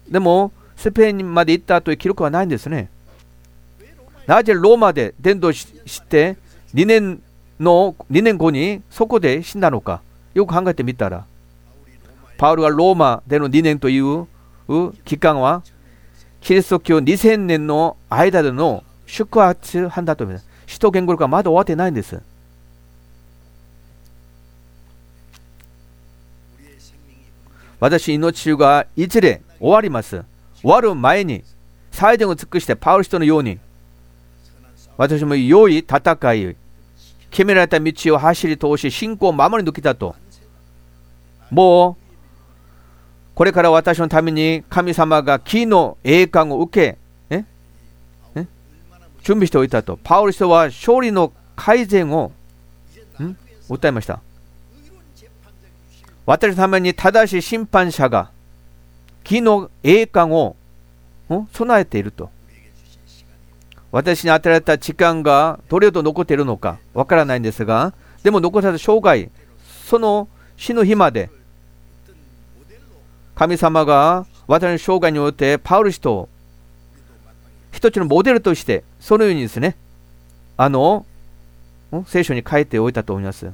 でもスペインまで行ったという記録はないんですね。なぜローマで伝道して2年の2年後にそこで死んだのかよく考えてみたらパウルはローマでの2年という期間はキリスト教2000年の間での宿泊半だと思います。使徒言語がまだ終わってないんです。私、命がいずれ終わります。終わる前に、最善を尽くしてパウル人のように、私も良い戦い、決められた道を走り通し、信仰を守り抜きたと。もう、これから私のために神様が木の栄冠を受け、準備しておいたと。パウル人は勝利の改善を訴えました私のために正しい審判者が義の栄冠を備えていると私に与えられた時間がどれほど残っているのかわからないんですがでも残された生涯その死の日まで神様が私の生涯においてパウル氏と一つのモデルとしてそのようにですねあの聖書に書いておいたと思います。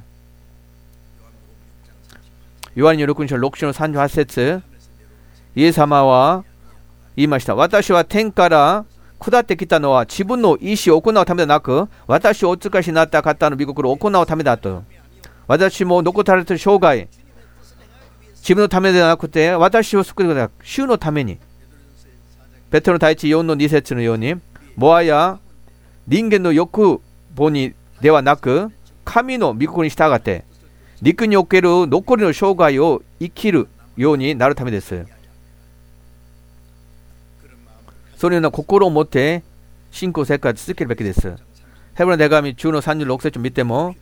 ヨハネ6章6章の38節イエス様は言いました。私は天から下ってきたのは自分の意思を行うためでなく、私をお使いしなった方の御心を行うためだと。私も残されてる生涯、自分のためではなくて、私を救うため主のために。ペトロ第一4の2節のように、もはや人間の欲望にではなく、神の御心に従って、陸における残りの生涯を生きるようになるためです。そのような心を持って信仰生活続けるべきです。ヘブラ手紙10の36節を見ても、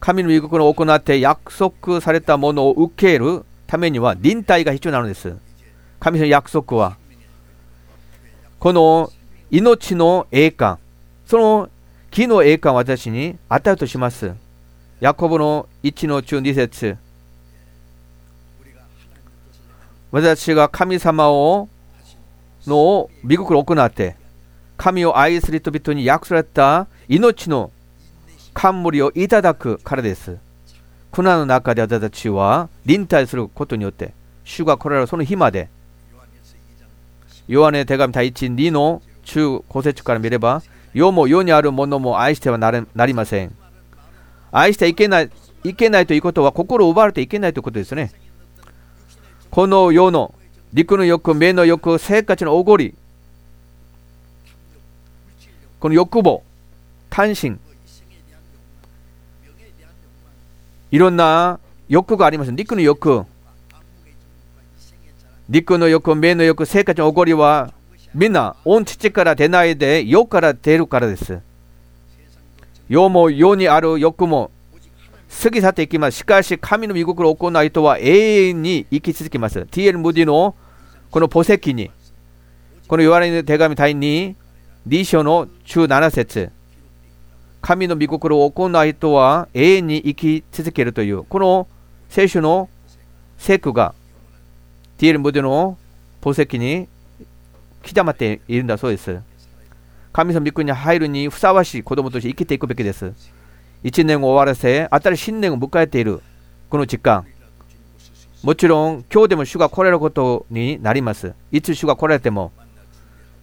神の御心を行って約束されたものを受けるためには忍耐が必要なのです。神の約束は、この命の栄冠、その木の栄冠を私に与えるとします。ヤコブの1の中2節私が神様をの御心を行って神を愛する人々に約束された命の冠をいただくからです。苦難の中で私たちは忍耐することによって主が来られるその日までヨハネ手紙第一2の中5節から見れば世も世にあるものも愛してはなりません。愛してはいけない、いけないということは心を奪われていけないということですね。この世の陸の欲、目の欲、生活のおごり、この欲望、単身、いろんな欲があります。陸の欲、陸の欲、目の欲、生活のおごりはみんな御父から出ないで世から出るからです。世も世にある欲も過ぎ去っていきます。しかし神の御心を行う人は永遠に生き続けます。T.L. ムディのこの墓石にこの言われる手紙第2 2章の17節神の御心を行う人は永遠に生き続けるというこの聖書の聖句が T.L. ムディの墓石に刻まっているんだそうです。神様御国に入るにふさわしい子供として生きていくべきです。1年を終わらせ、新しい新年を迎えているこの時間。もちろん、今日でも主が来られることになります。いつ主が来られても、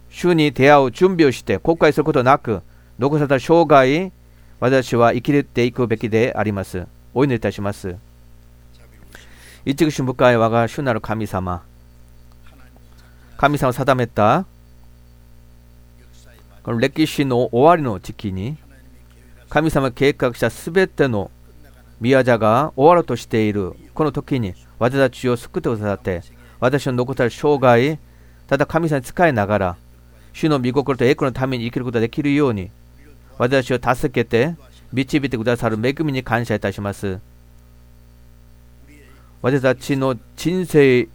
主に出会う準備をして後悔することなく、残された生涯、私は生きていくべきであります。お祈りいたします。一口深い我が主なる神様。神様を定めたこの歴史の終わりの時期に神様計画したすべての宮者が終わろうとしているこの時に私たちを救ってくださって私の残される生涯ただ神様に仕えながら主の御心と栄光のために生きることができるように私を助けて導いてくださる恵みに感謝いたします私たちの人生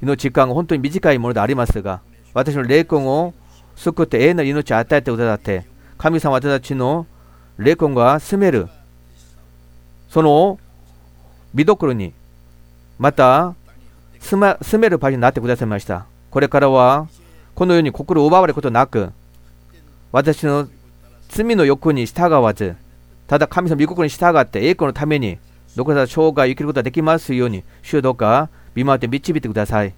の時間が本当に短いものでありますが、私の霊魂を救って永遠の命を与えてくださって、神様私たちの霊魂が住める、その見どころに、また住,、ま、住める場所になってくださいました。これからは、このように心を奪われることなく、私の罪の欲に従わず、ただ神様の御心に従って栄光のために、どこか生涯生きることができますように、主どうか見舞って導いてください。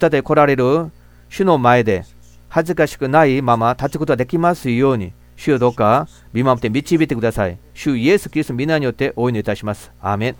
再び来られる主の前で恥ずかしくないまま立つことができますように、主よどうか見守って導いてください。主イエス・キリスト皆によってお祈りいたします。アーメン